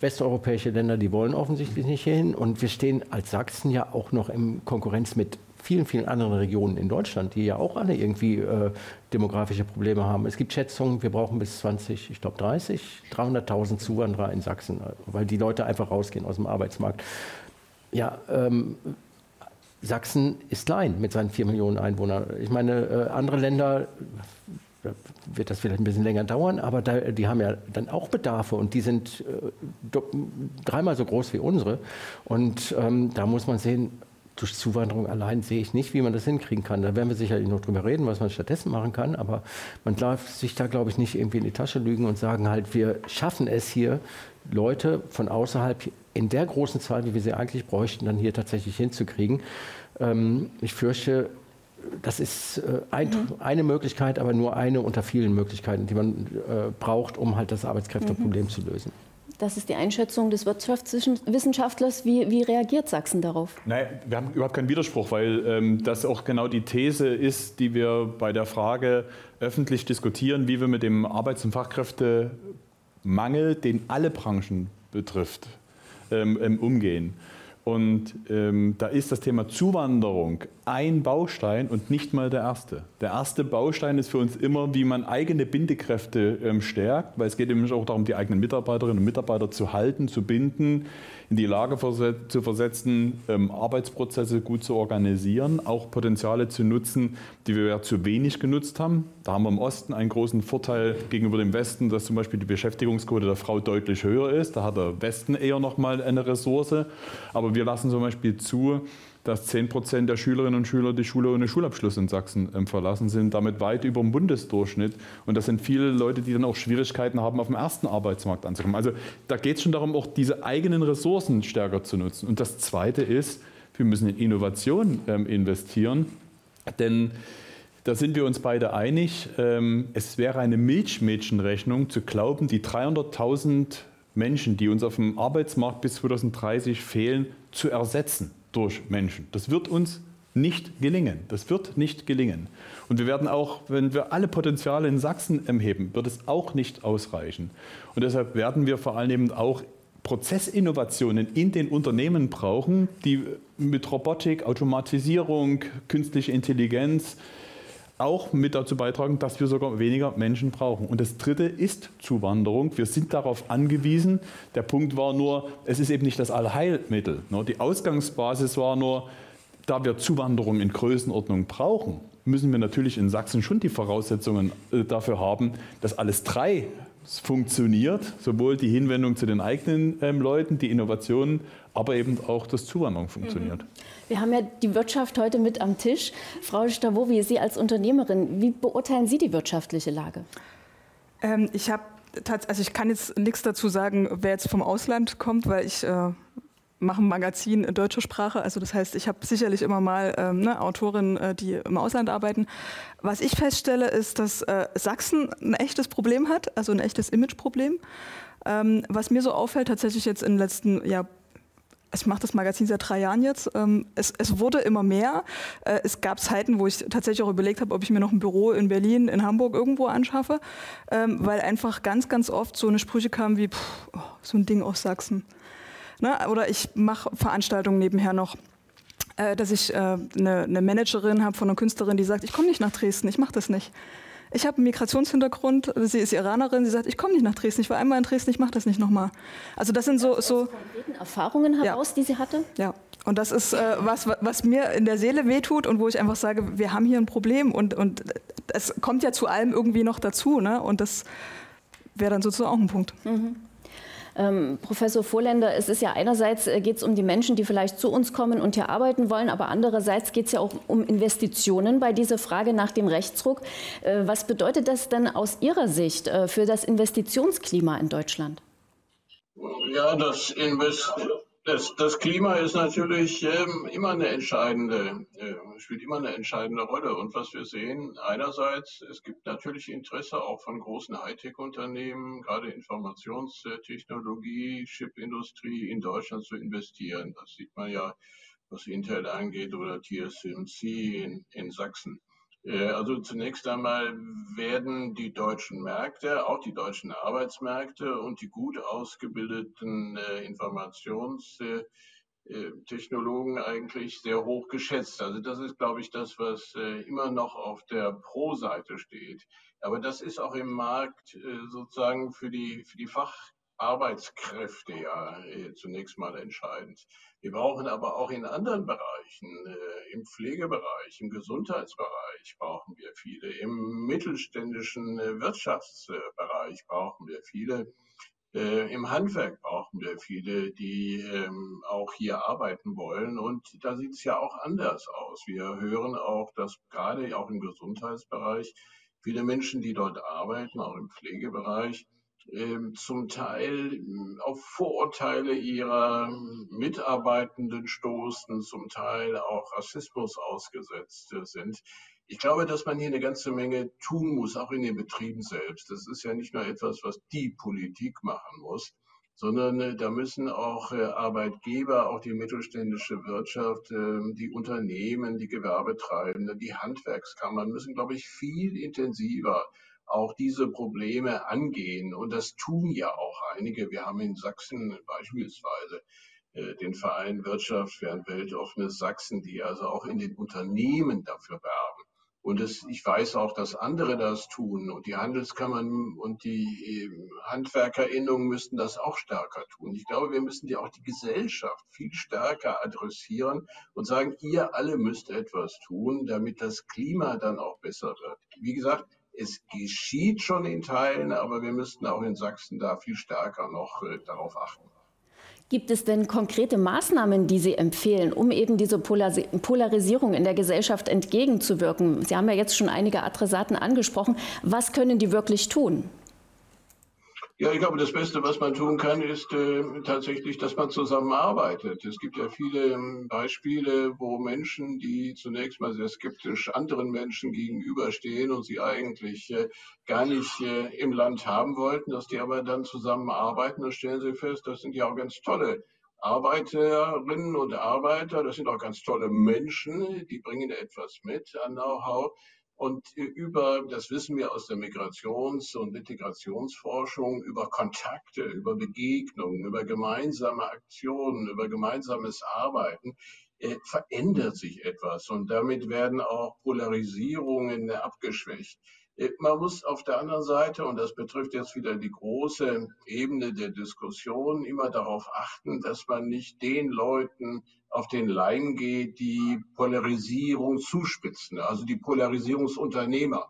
westeuropäische Länder, die wollen offensichtlich nicht hierhin. Und wir stehen als Sachsen ja auch noch in Konkurrenz mit vielen, vielen anderen Regionen in Deutschland, die ja auch alle irgendwie äh, demografische Probleme haben. Es gibt Schätzungen, wir brauchen bis 20, ich glaube 30, 300.000 Zuwanderer in Sachsen, weil die Leute einfach rausgehen aus dem Arbeitsmarkt. Ja, ähm, Sachsen ist klein mit seinen vier Millionen Einwohnern. Ich meine, äh, andere Länder wird das vielleicht ein bisschen länger dauern, aber da, die haben ja dann auch Bedarfe und die sind äh, dreimal so groß wie unsere. Und ähm, da muss man sehen, durch Zuwanderung allein sehe ich nicht, wie man das hinkriegen kann. Da werden wir sicherlich noch drüber reden, was man stattdessen machen kann. Aber man darf sich da, glaube ich, nicht irgendwie in die Tasche lügen und sagen halt, wir schaffen es hier, Leute von außerhalb in der großen Zahl, wie wir sie eigentlich bräuchten, dann hier tatsächlich hinzukriegen. Ähm, ich fürchte, das ist äh, ein, mhm. eine Möglichkeit, aber nur eine unter vielen Möglichkeiten, die man äh, braucht, um halt das Arbeitskräfteproblem mhm. zu lösen. Das ist die Einschätzung des Wirtschaftswissenschaftlers. Wie, wie reagiert Sachsen darauf? Nein, wir haben überhaupt keinen Widerspruch, weil ähm, das auch genau die These ist, die wir bei der Frage öffentlich diskutieren, wie wir mit dem Arbeits- und Fachkräftemangel, den alle Branchen betrifft, ähm, ähm umgehen. Und ähm, da ist das Thema Zuwanderung ein Baustein und nicht mal der erste. Der erste Baustein ist für uns immer, wie man eigene Bindekräfte ähm, stärkt, weil es geht nämlich auch darum, die eigenen Mitarbeiterinnen und Mitarbeiter zu halten, zu binden, in die Lage zu versetzen, ähm, Arbeitsprozesse gut zu organisieren, auch Potenziale zu nutzen, die wir ja zu wenig genutzt haben. Da haben wir im Osten einen großen Vorteil gegenüber dem Westen, dass zum Beispiel die Beschäftigungsquote der Frau deutlich höher ist. Da hat der Westen eher nochmal eine Ressource. Aber wir lassen zum Beispiel zu, dass 10 Prozent der Schülerinnen und Schüler die Schule ohne Schulabschluss in Sachsen ähm, verlassen, sind damit weit über dem Bundesdurchschnitt. Und das sind viele Leute, die dann auch Schwierigkeiten haben, auf dem ersten Arbeitsmarkt anzukommen. Also da geht es schon darum, auch diese eigenen Ressourcen stärker zu nutzen. Und das Zweite ist, wir müssen in Innovation ähm, investieren, denn da sind wir uns beide einig, ähm, es wäre eine Milchmädchenrechnung zu glauben, die 300.000 Menschen, die uns auf dem Arbeitsmarkt bis 2030 fehlen, zu ersetzen durch Menschen. Das wird uns nicht gelingen. Das wird nicht gelingen. Und wir werden auch, wenn wir alle Potenziale in Sachsen erheben, wird es auch nicht ausreichen. Und deshalb werden wir vor allem auch Prozessinnovationen in den Unternehmen brauchen, die mit Robotik, Automatisierung, künstliche Intelligenz auch mit dazu beitragen, dass wir sogar weniger Menschen brauchen. Und das Dritte ist Zuwanderung. Wir sind darauf angewiesen. Der Punkt war nur, es ist eben nicht das Allheilmittel. Ne? Die Ausgangsbasis war nur, da wir Zuwanderung in Größenordnung brauchen, müssen wir natürlich in Sachsen schon die Voraussetzungen äh, dafür haben, dass alles drei funktioniert, sowohl die Hinwendung zu den eigenen ähm, Leuten, die Innovationen, aber eben auch das Zuwanderung funktioniert. Mhm. Wir haben ja die Wirtschaft heute mit am Tisch. Frau Stavovi, Sie als Unternehmerin, wie beurteilen Sie die wirtschaftliche Lage? Ähm, ich habe also ich kann jetzt nichts dazu sagen, wer jetzt vom Ausland kommt, weil ich äh, mache ein Magazin in deutscher Sprache. Also das heißt, ich habe sicherlich immer mal ähm, ne, Autorinnen, äh, die im Ausland arbeiten. Was ich feststelle, ist, dass äh, Sachsen ein echtes Problem hat, also ein echtes Imageproblem. Ähm, was mir so auffällt, tatsächlich jetzt in den letzten ja, ich mache das Magazin seit drei Jahren jetzt. Ähm, es, es wurde immer mehr. Äh, es gab Zeiten, wo ich tatsächlich auch überlegt habe, ob ich mir noch ein Büro in Berlin, in Hamburg irgendwo anschaffe, ähm, weil einfach ganz, ganz oft so eine Sprüche kamen wie, pff, oh, so ein Ding aus Sachsen. Ne? Oder ich mache Veranstaltungen nebenher noch äh, dass ich äh, eine, eine Managerin habe von einer Künstlerin, die sagt, ich komme nicht nach Dresden, ich mache das nicht ich habe einen Migrationshintergrund, sie ist Iranerin, sie sagt, ich komme nicht nach Dresden, ich war einmal in Dresden, ich mache das nicht nochmal. Also das sind so... so Erfahrungen heraus, ja. die sie hatte? Ja, und das ist äh, was, was mir in der Seele wehtut und wo ich einfach sage, wir haben hier ein Problem und, und es kommt ja zu allem irgendwie noch dazu. Ne? Und das wäre dann sozusagen auch ein Punkt. Mhm. Ähm, Professor Vorländer, es ist ja einerseits äh, geht es um die Menschen, die vielleicht zu uns kommen und hier arbeiten wollen, aber andererseits geht es ja auch um Investitionen bei dieser Frage nach dem Rechtsruck. Äh, was bedeutet das denn aus Ihrer Sicht äh, für das Investitionsklima in Deutschland? Ja, das Invest das, das Klima ist natürlich ähm, immer eine entscheidende, äh, spielt immer eine entscheidende Rolle. Und was wir sehen, einerseits, es gibt natürlich Interesse auch von großen Hightech-Unternehmen, gerade Informationstechnologie, Chipindustrie in Deutschland zu investieren. Das sieht man ja, was Intel angeht oder TSMC in, in Sachsen. Äh, also zunächst einmal werden die deutschen Märkte, auch die deutschen Arbeitsmärkte und die gut ausgebildeten äh, Informationstechnologen eigentlich sehr hoch geschätzt. Also das ist, glaube ich, das, was äh, immer noch auf der Pro-Seite steht. Aber das ist auch im Markt sozusagen für die, für die Facharbeitskräfte ja zunächst mal entscheidend. Wir brauchen aber auch in anderen Bereichen, äh, im Pflegebereich, im Gesundheitsbereich brauchen wir viele, im mittelständischen äh, Wirtschaftsbereich brauchen wir viele, äh, im Handwerk brauchen wir viele, die ähm, auch hier arbeiten wollen. Und da sieht es ja auch anders aus. Wir hören auch, dass gerade auch im Gesundheitsbereich viele Menschen, die dort arbeiten, auch im Pflegebereich, zum Teil hm, auf Vorurteile ihrer Mitarbeitenden stoßen, zum Teil auch Rassismus ausgesetzt sind. Ich glaube, dass man hier eine ganze Menge tun muss, auch in den Betrieben selbst. Das ist ja nicht nur etwas, was die Politik machen muss, sondern äh, da müssen auch äh, Arbeitgeber, auch die mittelständische Wirtschaft, ähm, die Unternehmen, die Gewerbetreibenden, die Handwerkskammern müssen, glaube ich, viel intensiver auch diese Probleme angehen. Und das tun ja auch einige. Wir haben in Sachsen beispielsweise äh, den Verein Wirtschaft für ein weltoffenes Sachsen, die also auch in den Unternehmen dafür werben, Und das, ich weiß auch, dass andere das tun. Und die Handelskammern und die ähm, HandwerkerInnungen müssten das auch stärker tun. Ich glaube, wir müssen die auch die Gesellschaft viel stärker adressieren und sagen, ihr alle müsst etwas tun, damit das Klima dann auch besser wird. Wie gesagt, es geschieht schon in Teilen, aber wir müssten auch in Sachsen da viel stärker noch äh, darauf achten. Gibt es denn konkrete Maßnahmen, die Sie empfehlen, um eben diese Polarisierung in der Gesellschaft entgegenzuwirken? Sie haben ja jetzt schon einige Adressaten angesprochen. Was können die wirklich tun? Ja, ich glaube, das Beste, was man tun kann, ist äh, tatsächlich, dass man zusammenarbeitet. Es gibt ja viele ähm, Beispiele, wo Menschen, die zunächst mal sehr skeptisch anderen Menschen gegenüberstehen und sie eigentlich äh, gar nicht äh, im Land haben wollten, dass die aber dann zusammenarbeiten. Da stellen sie fest, das sind ja auch ganz tolle Arbeiterinnen und Arbeiter, das sind auch ganz tolle Menschen, die bringen etwas mit an Know-how. Und über, das wissen wir aus der Migrations- und Integrationsforschung, über Kontakte, über Begegnungen, über gemeinsame Aktionen, über gemeinsames Arbeiten, äh, verändert sich etwas. Und damit werden auch Polarisierungen abgeschwächt. Äh, man muss auf der anderen Seite, und das betrifft jetzt wieder die große Ebene der Diskussion, immer darauf achten, dass man nicht den Leuten auf den Leim geht, die Polarisierung zuspitzen, also die Polarisierungsunternehmer.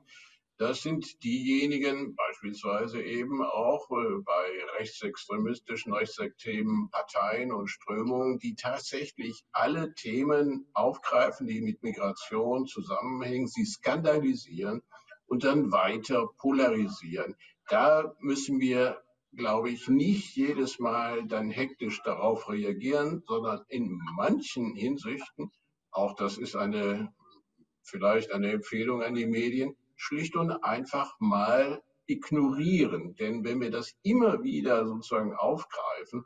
Das sind diejenigen, beispielsweise eben auch äh, bei rechtsextremistischen, rechtsextremen Parteien und Strömungen, die tatsächlich alle Themen aufgreifen, die mit Migration zusammenhängen, sie skandalisieren und dann weiter polarisieren. Da müssen wir, glaube ich, nicht jedes Mal dann hektisch darauf reagieren, sondern in manchen Hinsichten, auch das ist eine, vielleicht eine Empfehlung an die Medien, schlicht und einfach mal ignorieren. Denn wenn wir das immer wieder sozusagen aufgreifen,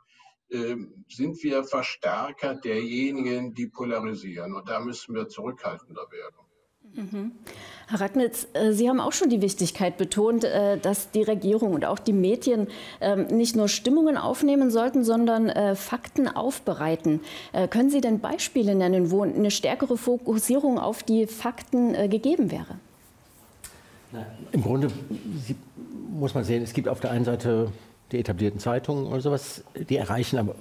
ähm, sind wir Verstärker derjenigen, die polarisieren. Und da müssen wir zurückhaltender werden. Herr Ragnitz, äh, Sie haben auch schon die Wichtigkeit betont, äh, dass die Regierung und auch die Medien ähm, nicht nur Stimmungen aufnehmen sollten, sondern äh, Fakten aufbereiten. Können Sie denn Beispiele nennen, wo eine stärkere Fokussierung auf die Fakten gegeben wäre? Im Grunde muss man sehen, es gibt auf der einen Seite die etablierten Zeitungen oder sowas, die erreichen aber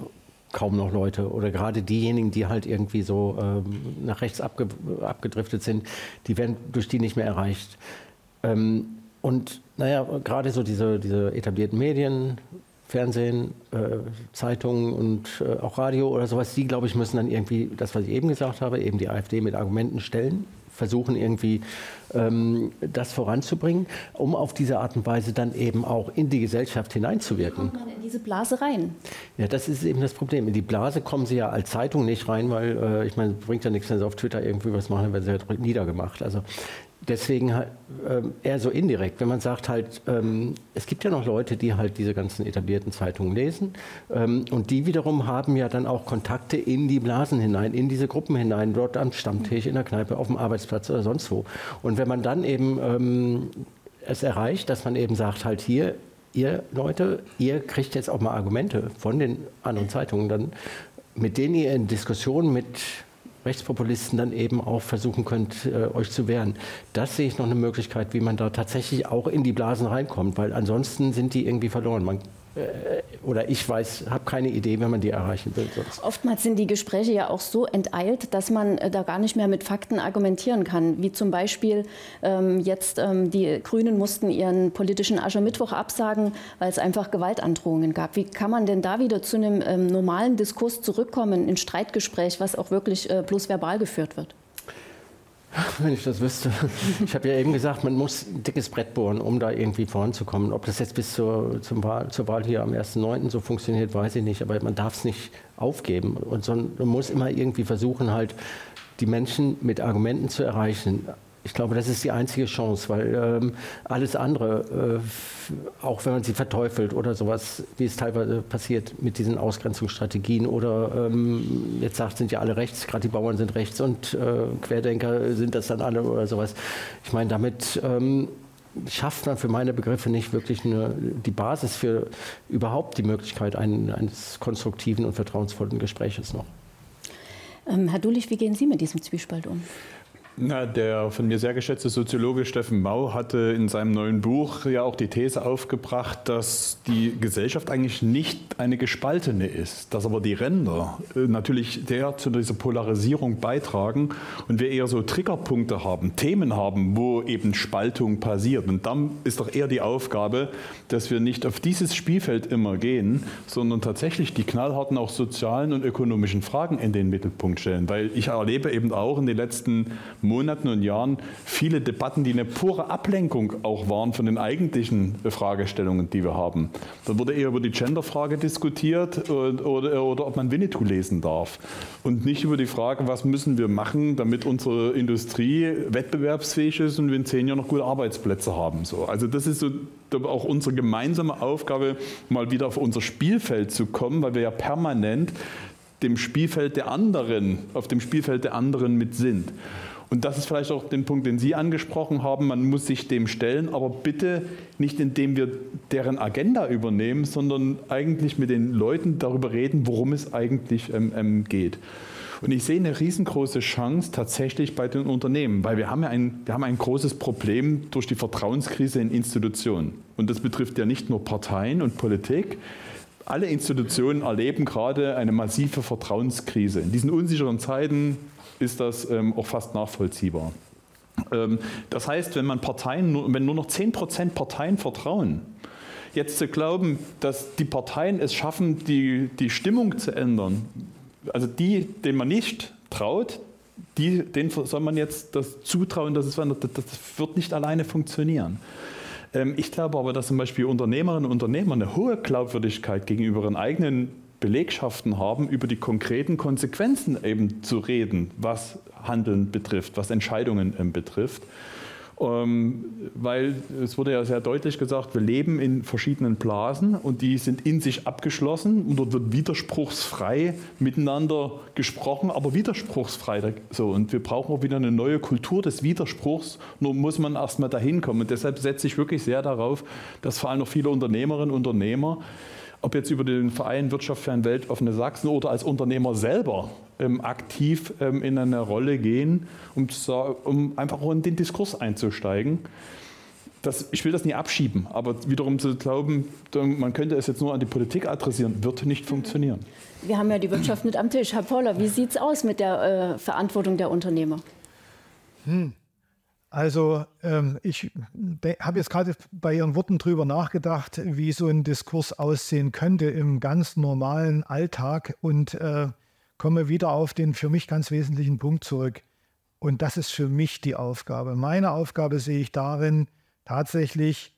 kaum noch Leute oder gerade diejenigen, die halt irgendwie so ähm, nach rechts abge abgedriftet sind, die werden durch die nicht mehr erreicht. Ähm, und naja, gerade so diese, diese etablierten Medien, Fernsehen, äh, Zeitungen und äh, auch Radio oder sowas, die, glaube ich, müssen dann irgendwie, das, was ich eben gesagt habe, eben die AfD mit Argumenten stellen versuchen irgendwie ähm, das voranzubringen, um auf diese Art und Weise dann eben auch in die Gesellschaft hineinzuwirken. Kommt man in diese Blase rein? Ja, das ist eben das Problem. In die Blase kommen sie ja als Zeitung nicht rein, weil äh, ich meine, bringt ja nichts, wenn sie auf Twitter irgendwie was machen, dann werden sie halt niedergemacht. Also deswegen äh, eher so indirekt, wenn man sagt halt, ähm, es gibt ja noch Leute, die halt diese ganzen etablierten Zeitungen lesen ähm, und die wiederum haben ja dann auch Kontakte in die Blasen hinein, in diese Gruppen hinein, dort am Stammtisch, in der Kneipe, auf dem Arbeitsplatz oder sonst wo. Und wenn man dann eben ähm, es erreicht, dass man eben sagt halt hier, ihr Leute, ihr kriegt jetzt auch mal Argumente von den anderen Zeitungen, dann mit denen ihr in Diskussionen mit Rechtspopulisten dann eben auch versuchen könnt, äh, euch zu wehren. Das sehe ich noch eine Möglichkeit, wie man da tatsächlich auch in die Blasen reinkommt, weil ansonsten sind die irgendwie verloren. Man oder ich weiß, habe keine Idee, wenn man die erreichen will. Sonst. Oftmals sind die Gespräche ja auch so enteilt, dass man äh, da gar nicht mehr mit Fakten argumentieren kann. Wie zum Beispiel ähm, jetzt ähm, die Grünen mussten ihren politischen Aschermittwoch absagen, weil es einfach Gewaltandrohungen gab. Wie kann man denn da wieder zu einem ähm, normalen Diskurs zurückkommen, ein Streitgespräch, was auch wirklich äh, bloß verbal geführt wird? Wenn ich das wüsste. Ich habe ja eben gesagt, man muss ein dickes Brett bohren, um da irgendwie voranzukommen. Ob das jetzt bis zur, Wahl, zur Wahl hier am 1.9. so funktioniert, weiß ich nicht. Aber man darf es nicht aufgeben. Und man muss immer irgendwie versuchen, halt die Menschen mit Argumenten zu erreichen. Ich glaube, das ist die einzige Chance, weil ähm, alles andere, äh, auch wenn man sie verteufelt oder sowas, wie es teilweise passiert mit diesen Ausgrenzungsstrategien oder ähm, jetzt sagt, sind ja alle rechts, gerade die Bauern sind rechts und äh, Querdenker sind das dann alle oder sowas. Ich meine, damit ähm, schafft man für meine Begriffe nicht wirklich eine, die Basis für überhaupt die Möglichkeit einen, eines konstruktiven und vertrauensvollen Gespräches noch. Ähm, Herr Dulich, wie gehen Sie mit diesem Zwiespalt um? Na, der von mir sehr geschätzte Soziologe Steffen Mau hatte in seinem neuen Buch ja auch die These aufgebracht, dass die Gesellschaft eigentlich nicht eine gespaltene ist, dass aber die Ränder äh, natürlich sehr zu dieser Polarisierung beitragen und wir eher so Triggerpunkte haben, Themen haben, wo eben Spaltung passiert. Und dann ist doch eher die Aufgabe, dass wir nicht auf dieses Spielfeld immer gehen, sondern tatsächlich die knallharten auch sozialen und ökonomischen Fragen in den Mittelpunkt stellen. Weil ich erlebe eben auch in den letzten Monaten und Jahren viele Debatten, die eine pure Ablenkung auch waren von den eigentlichen Fragestellungen, die wir haben. Da wurde eher über die Genderfrage diskutiert oder, oder, oder ob man Winnetou lesen darf und nicht über die Frage, was müssen wir machen, damit unsere Industrie wettbewerbsfähig ist und wir in zehn Jahren noch gute Arbeitsplätze haben. So, also das ist so auch unsere gemeinsame Aufgabe, mal wieder auf unser Spielfeld zu kommen, weil wir ja permanent dem Spielfeld der anderen, auf dem Spielfeld der anderen mit sind. Und das ist vielleicht auch den Punkt, den Sie angesprochen haben. Man muss sich dem stellen, aber bitte nicht indem wir deren Agenda übernehmen, sondern eigentlich mit den Leuten darüber reden, worum es eigentlich ähm, ähm, geht. Und ich sehe eine riesengroße Chance tatsächlich bei den Unternehmen, weil wir haben ja ein, wir haben ein großes Problem durch die Vertrauenskrise in Institutionen. Und das betrifft ja nicht nur Parteien und Politik. Alle Institutionen erleben gerade eine massive Vertrauenskrise. In diesen unsicheren Zeiten ist das ähm, auch fast nachvollziehbar. Ähm, das heißt, wenn man Parteien, wenn nur noch 10 Prozent Parteien vertrauen, jetzt zu glauben, dass die Parteien es schaffen, die, die Stimmung zu ändern, also die, denen man nicht traut, die, denen soll man jetzt das zutrauen, dass es das wird nicht alleine funktionieren. Ähm, ich glaube aber, dass zum Beispiel Unternehmerinnen und Unternehmer eine hohe Glaubwürdigkeit gegenüber ihren eigenen Belegschaften haben, über die konkreten Konsequenzen eben zu reden, was Handeln betrifft, was Entscheidungen ähm, betrifft. Ähm, weil es wurde ja sehr deutlich gesagt, wir leben in verschiedenen Blasen und die sind in sich abgeschlossen und dort wird widerspruchsfrei miteinander gesprochen, aber widerspruchsfrei. So, und wir brauchen auch wieder eine neue Kultur des Widerspruchs, nur muss man erstmal dahin kommen. Und deshalb setze ich wirklich sehr darauf, dass vor allem noch viele Unternehmerinnen und Unternehmer ob jetzt über den Verein Wirtschaft für ein weltoffene Sachsen oder als Unternehmer selber ähm, aktiv ähm, in eine Rolle gehen, um, um einfach auch in den Diskurs einzusteigen. Das, ich will das nie abschieben, aber wiederum zu glauben, man könnte es jetzt nur an die Politik adressieren, wird nicht funktionieren. Wir haben ja die Wirtschaft mit am Tisch. Herr Poller, wie sieht es aus mit der äh, Verantwortung der Unternehmer? Hm. Also ähm, ich habe jetzt gerade bei Ihren Worten drüber nachgedacht, wie so ein Diskurs aussehen könnte im ganz normalen Alltag und äh, komme wieder auf den für mich ganz wesentlichen Punkt zurück. Und das ist für mich die Aufgabe. Meine Aufgabe sehe ich darin, tatsächlich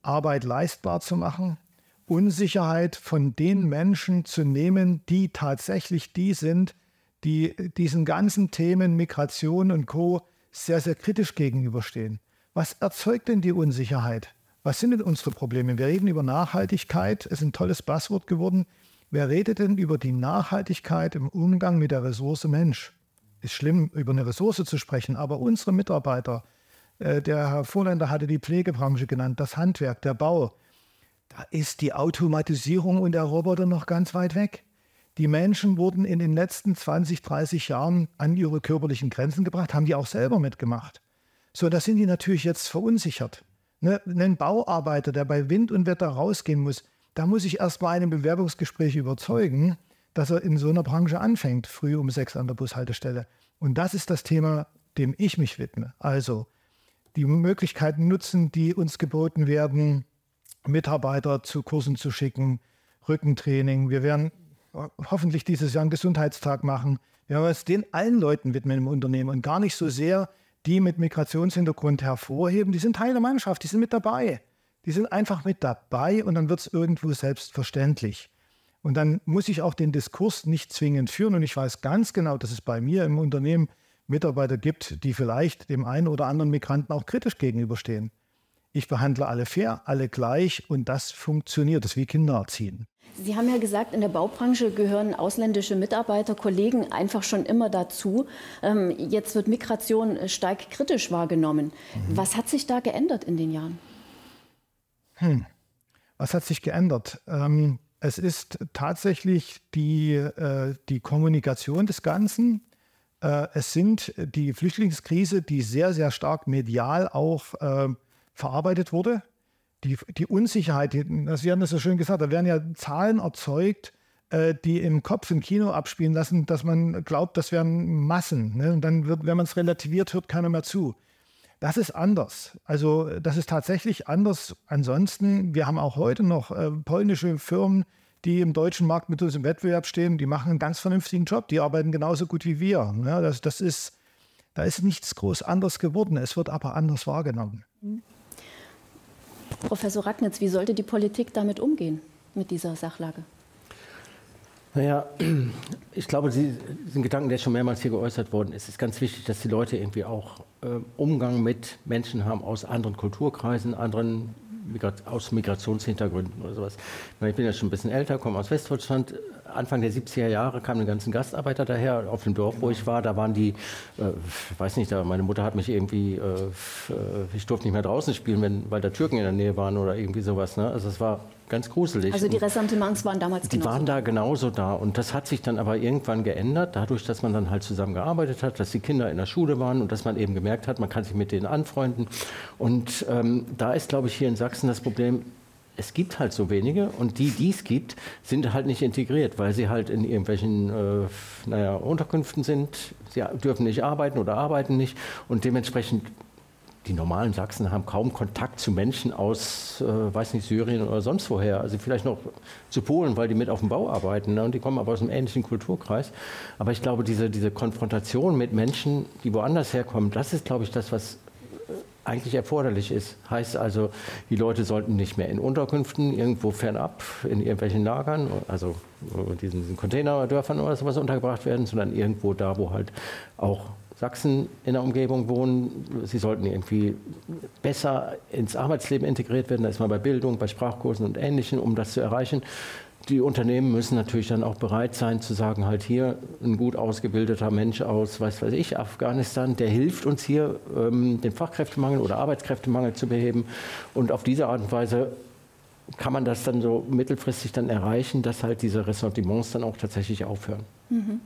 Arbeit leistbar zu machen, Unsicherheit von den Menschen zu nehmen, die tatsächlich die sind, die diesen ganzen Themen Migration und Co sehr, sehr kritisch gegenüberstehen. Was erzeugt denn die Unsicherheit? Was sind denn unsere Probleme? Wir reden über Nachhaltigkeit, es ist ein tolles Passwort geworden. Wer redet denn über die Nachhaltigkeit im Umgang mit der Ressource Mensch? Ist schlimm, über eine Ressource zu sprechen, aber unsere Mitarbeiter, äh, der Herr Vorländer hatte die Pflegebranche genannt, das Handwerk, der Bau, da ist die Automatisierung und der Roboter noch ganz weit weg. Die Menschen wurden in den letzten 20, 30 Jahren an ihre körperlichen Grenzen gebracht, haben die auch selber mitgemacht. So, da sind die natürlich jetzt verunsichert. Ne, ein Bauarbeiter, der bei Wind und Wetter rausgehen muss, da muss ich erst mal einem Bewerbungsgespräch überzeugen, dass er in so einer Branche anfängt, früh um sechs an der Bushaltestelle. Und das ist das Thema, dem ich mich widme. Also die Möglichkeiten nutzen, die uns geboten werden, Mitarbeiter zu Kursen zu schicken, Rückentraining. Wir werden hoffentlich dieses Jahr einen Gesundheitstag machen. Wir werden uns den allen Leuten widmen im Unternehmen und gar nicht so sehr die mit Migrationshintergrund hervorheben. Die sind Teil der Mannschaft, die sind mit dabei. Die sind einfach mit dabei und dann wird es irgendwo selbstverständlich. Und dann muss ich auch den Diskurs nicht zwingend führen. Und ich weiß ganz genau, dass es bei mir im Unternehmen Mitarbeiter gibt, die vielleicht dem einen oder anderen Migranten auch kritisch gegenüberstehen. Ich behandle alle fair, alle gleich und das funktioniert. Das ist wie Kinder erziehen. Sie haben ja gesagt, in der Baubranche gehören ausländische Mitarbeiter, Kollegen einfach schon immer dazu. Ähm, jetzt wird Migration stark kritisch wahrgenommen. Mhm. Was hat sich da geändert in den Jahren? Hm. Was hat sich geändert? Ähm, es ist tatsächlich die, äh, die Kommunikation des Ganzen. Äh, es sind die Flüchtlingskrise, die sehr, sehr stark medial auch äh, verarbeitet wurde. Die, die Unsicherheit, Sie haben das so schön gesagt, da werden ja Zahlen erzeugt, äh, die im Kopf, im Kino abspielen lassen, dass man glaubt, das wären Massen. Ne? Und dann wird, wenn man es relativiert, hört keiner mehr zu. Das ist anders. Also das ist tatsächlich anders. Ansonsten, wir haben auch heute noch äh, polnische Firmen, die im deutschen Markt mit uns im Wettbewerb stehen, die machen einen ganz vernünftigen Job. Die arbeiten genauso gut wie wir. Ja, das, das ist, da ist nichts groß anders geworden. Es wird aber anders wahrgenommen. Professor Ragnitz, wie sollte die Politik damit umgehen, mit dieser Sachlage? Naja, ich glaube, Sie, diesen Gedanken, der schon mehrmals hier geäußert worden ist, ist ganz wichtig, dass die Leute irgendwie auch äh, Umgang mit Menschen haben aus anderen Kulturkreisen, anderen aus Migrationshintergründen oder sowas. Ich bin ja schon ein bisschen älter, komme aus Westdeutschland. Anfang der 70er Jahre kamen die ganzen Gastarbeiter daher auf dem Dorf, wo ich war. Da waren die, äh, ich weiß nicht, da, meine Mutter hat mich irgendwie, äh, äh, ich durfte nicht mehr draußen spielen, wenn, weil da Türken in der Nähe waren oder irgendwie sowas. Ne? Also es war ganz gruselig. Also die Ressentiments waren damals Die waren da genauso da. Und das hat sich dann aber irgendwann geändert, dadurch, dass man dann halt zusammengearbeitet hat, dass die Kinder in der Schule waren und dass man eben gemerkt hat, man kann sich mit denen anfreunden. Und ähm, da ist, glaube ich, hier in Sachsen das Problem, es gibt halt so wenige und die, die es gibt, sind halt nicht integriert, weil sie halt in irgendwelchen äh, naja, Unterkünften sind. Sie dürfen nicht arbeiten oder arbeiten nicht und dementsprechend die normalen Sachsen haben kaum Kontakt zu Menschen aus, äh, weiß nicht, Syrien oder sonst woher. Also vielleicht noch zu Polen, weil die mit auf dem Bau arbeiten. Ne? Und die kommen aber aus einem ähnlichen Kulturkreis. Aber ich glaube, diese, diese Konfrontation mit Menschen, die woanders herkommen, das ist, glaube ich, das, was äh, eigentlich erforderlich ist. Heißt also, die Leute sollten nicht mehr in Unterkünften irgendwo fernab, in irgendwelchen Lagern, also diesen, diesen Containerdörfern oder sowas untergebracht werden, sondern irgendwo da, wo halt auch Sachsen in der Umgebung wohnen. Sie sollten irgendwie besser ins Arbeitsleben integriert werden. Da ist man bei Bildung, bei Sprachkursen und Ähnlichem, um das zu erreichen. Die Unternehmen müssen natürlich dann auch bereit sein zu sagen, halt hier ein gut ausgebildeter Mensch aus, weiß weiß ich, Afghanistan, der hilft uns hier, ähm, den Fachkräftemangel oder Arbeitskräftemangel zu beheben. Und auf diese Art und Weise kann man das dann so mittelfristig dann erreichen, dass halt diese Ressentiments dann auch tatsächlich aufhören. Mhm.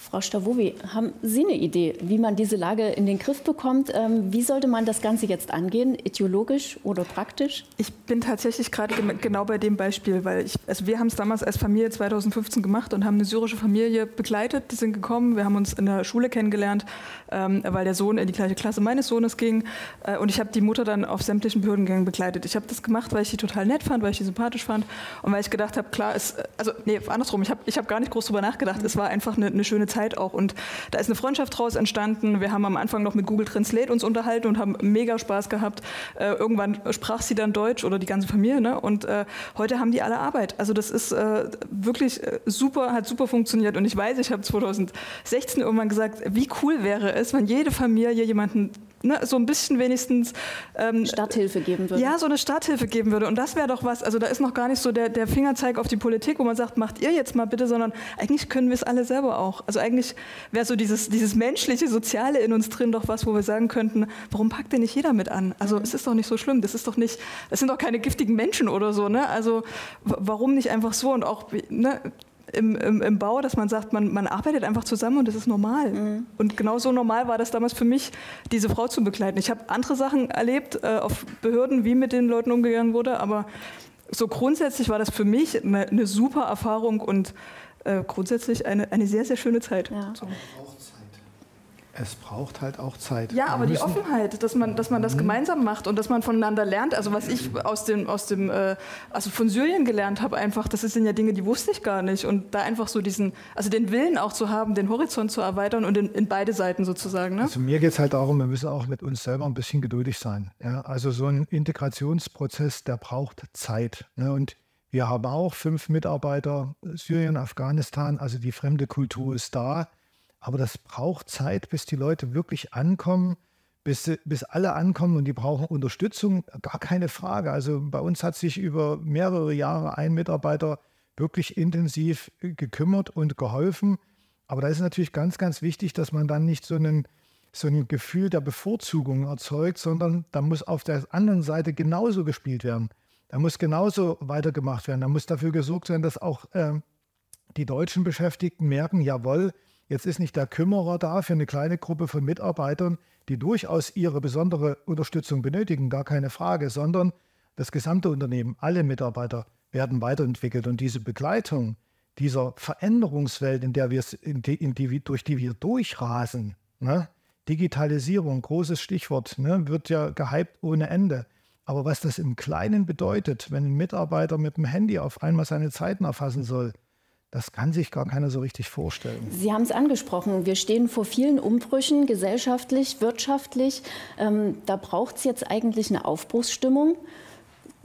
Frau Stavovi, haben Sie eine Idee, wie man diese Lage in den Griff bekommt? Ähm, wie sollte man das Ganze jetzt angehen, ideologisch oder praktisch? Ich bin tatsächlich gerade genau bei dem Beispiel, weil ich, also wir haben es damals als Familie 2015 gemacht und haben eine syrische Familie begleitet. Die sind gekommen, wir haben uns in der Schule kennengelernt, ähm, weil der Sohn in die gleiche Klasse meines Sohnes ging. Äh, und ich habe die Mutter dann auf sämtlichen Behördengängen begleitet. Ich habe das gemacht, weil ich sie total nett fand, weil ich sie sympathisch fand und weil ich gedacht habe, klar, ist, also nee, andersrum, ich habe ich hab gar nicht groß drüber nachgedacht. Es war einfach eine, eine schöne Zeit auch. Und da ist eine Freundschaft draus entstanden. Wir haben am Anfang noch mit Google Translate uns unterhalten und haben mega Spaß gehabt. Äh, irgendwann sprach sie dann Deutsch oder die ganze Familie. Ne? Und äh, heute haben die alle Arbeit. Also das ist äh, wirklich äh, super, hat super funktioniert. Und ich weiß, ich habe 2016 irgendwann gesagt, wie cool wäre es, wenn jede Familie jemanden ne, so ein bisschen wenigstens ähm, Starthilfe geben würde. Ja, so eine Starthilfe geben würde. Und das wäre doch was, also da ist noch gar nicht so der, der Fingerzeig auf die Politik, wo man sagt, macht ihr jetzt mal bitte, sondern eigentlich können wir es alle selber auch. Also eigentlich wäre so dieses, dieses menschliche, soziale in uns drin doch was, wo wir sagen könnten, warum packt denn nicht jeder mit an? Also mhm. es ist doch nicht so schlimm, das ist doch nicht, das sind doch keine giftigen Menschen oder so, ne? Also warum nicht einfach so und auch, ne, im, im, im, Bau, dass man sagt, man, man arbeitet einfach zusammen und das ist normal. Mhm. Und genauso normal war das damals für mich, diese Frau zu begleiten. Ich habe andere Sachen erlebt äh, auf Behörden, wie mit den Leuten umgegangen wurde, aber so grundsätzlich war das für mich eine, eine super Erfahrung und äh, grundsätzlich eine, eine sehr, sehr schöne Zeit. Ja. So es braucht halt auch Zeit. Ja, aber die Offenheit, dass man, dass man das mhm. gemeinsam macht und dass man voneinander lernt. Also was ich aus dem, aus dem äh, also von Syrien gelernt habe, einfach, das sind ja Dinge, die wusste ich gar nicht. Und da einfach so diesen, also den Willen auch zu haben, den Horizont zu erweitern und in, in beide Seiten sozusagen. Ne? Also mir geht es halt darum, wir müssen auch mit uns selber ein bisschen geduldig sein. Ja? Also so ein Integrationsprozess, der braucht Zeit. Ne? Und wir haben auch fünf Mitarbeiter, Syrien, Afghanistan, also die fremde Kultur ist da. Aber das braucht Zeit, bis die Leute wirklich ankommen, bis, bis alle ankommen und die brauchen Unterstützung, gar keine Frage. Also bei uns hat sich über mehrere Jahre ein Mitarbeiter wirklich intensiv gekümmert und geholfen. Aber da ist natürlich ganz, ganz wichtig, dass man dann nicht so, einen, so ein Gefühl der Bevorzugung erzeugt, sondern da muss auf der anderen Seite genauso gespielt werden. Da muss genauso weitergemacht werden. Da muss dafür gesorgt werden, dass auch äh, die deutschen Beschäftigten merken, jawohl, Jetzt ist nicht der Kümmerer da für eine kleine Gruppe von Mitarbeitern, die durchaus ihre besondere Unterstützung benötigen, gar keine Frage, sondern das gesamte Unternehmen, alle Mitarbeiter werden weiterentwickelt. Und diese Begleitung dieser Veränderungswelt, in der wir, in die, in die, durch die wir durchrasen, ne? Digitalisierung, großes Stichwort, ne? wird ja gehypt ohne Ende. Aber was das im Kleinen bedeutet, wenn ein Mitarbeiter mit dem Handy auf einmal seine Zeiten erfassen soll, das kann sich gar keiner so richtig vorstellen. Sie haben es angesprochen. Wir stehen vor vielen Umbrüchen, gesellschaftlich, wirtschaftlich. Ähm, da braucht es jetzt eigentlich eine Aufbruchsstimmung.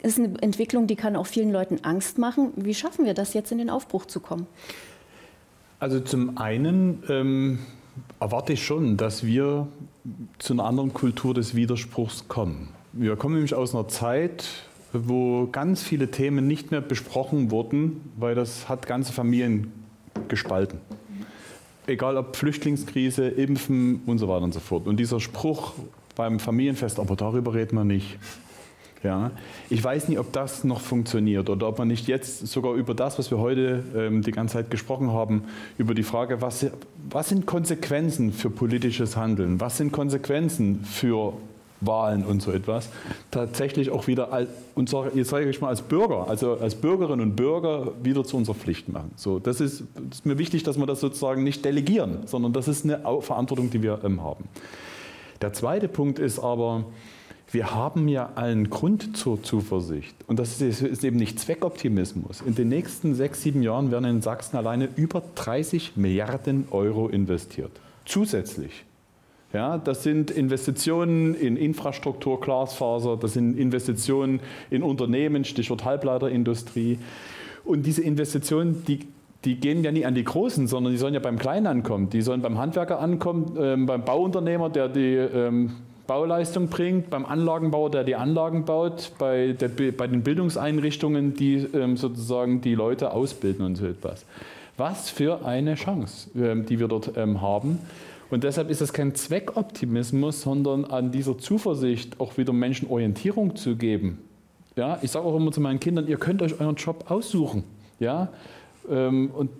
Das ist eine Entwicklung, die kann auch vielen Leuten Angst machen. Wie schaffen wir das jetzt in den Aufbruch zu kommen? Also zum einen ähm, erwarte ich schon, dass wir zu einer anderen Kultur des Widerspruchs kommen. Wir kommen nämlich aus einer Zeit, wo ganz viele Themen nicht mehr besprochen wurden, weil das hat ganze Familien gespalten. Egal ob Flüchtlingskrise, Impfen und so weiter und so fort. Und dieser Spruch beim Familienfest, aber darüber reden wir nicht. Ja, ich weiß nicht, ob das noch funktioniert oder ob man nicht jetzt sogar über das, was wir heute ähm, die ganze Zeit gesprochen haben, über die Frage, was, was sind Konsequenzen für politisches Handeln, was sind Konsequenzen für Wahlen und so etwas, tatsächlich auch wieder, als, und jetzt sage ich mal als Bürger, also als Bürgerinnen und Bürger wieder zu unserer Pflicht machen. So, das, ist, das ist mir wichtig, dass wir das sozusagen nicht delegieren, sondern das ist eine Verantwortung, die wir ähm, haben. Der zweite Punkt ist aber, wir haben ja allen Grund zur Zuversicht. Und das ist, ist, eben nicht Zweckoptimismus. In den nächsten sechs, sieben Jahren werden in Sachsen alleine über 30 Milliarden Euro investiert. Zusätzlich. Ja, das sind Investitionen in Infrastruktur, Glasfaser, das sind Investitionen in Unternehmen, Stichwort Halbleiterindustrie. Und diese Investitionen, die, die gehen ja nie an die Großen, sondern die sollen ja beim Kleinen ankommen. Die sollen beim Handwerker ankommen, äh, beim Bauunternehmer, der die ähm, Bauleistung bringt, beim Anlagenbauer, der die Anlagen baut, bei, der, bei den Bildungseinrichtungen, die ähm, sozusagen die Leute ausbilden und so etwas. Was für eine Chance, ähm, die wir dort ähm, haben. Und deshalb ist es kein Zweckoptimismus, sondern an dieser Zuversicht auch wieder Menschen Orientierung zu geben. Ja, ich sage auch immer zu meinen Kindern, ihr könnt euch euren Job aussuchen. Ja, ähm, und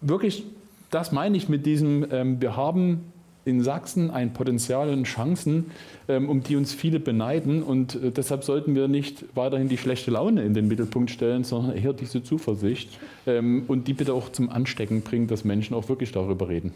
wirklich, das meine ich mit diesem, ähm, wir haben in Sachsen ein Potenzial und Chancen, ähm, um die uns viele beneiden. Und äh, deshalb sollten wir nicht weiterhin die schlechte Laune in den Mittelpunkt stellen, sondern eher diese Zuversicht und die bitte auch zum Anstecken bringen, dass Menschen auch wirklich darüber reden.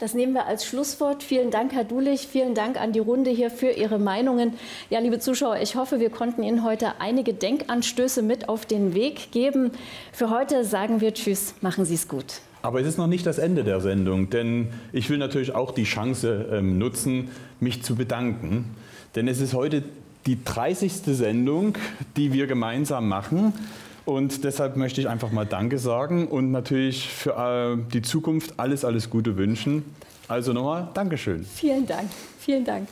Das nehmen wir als Schlusswort. Vielen Dank, Herr Dulich. Vielen Dank an die Runde hier für Ihre Meinungen. Ja, liebe Zuschauer, ich hoffe, wir konnten Ihnen heute einige Denkanstöße mit auf den Weg geben. Für heute sagen wir Tschüss. Machen Sie es gut. Aber es ist noch nicht das Ende der Sendung, denn ich will natürlich auch die Chance ähm, nutzen, mich zu bedanken. Denn es ist heute die 30. Sendung, die wir gemeinsam machen. Und deshalb möchte ich einfach mal Danke sagen und natürlich für äh, die Zukunft alles, alles Gute wünschen. Also nochmal Dankeschön. Vielen Dank. Vielen Dank.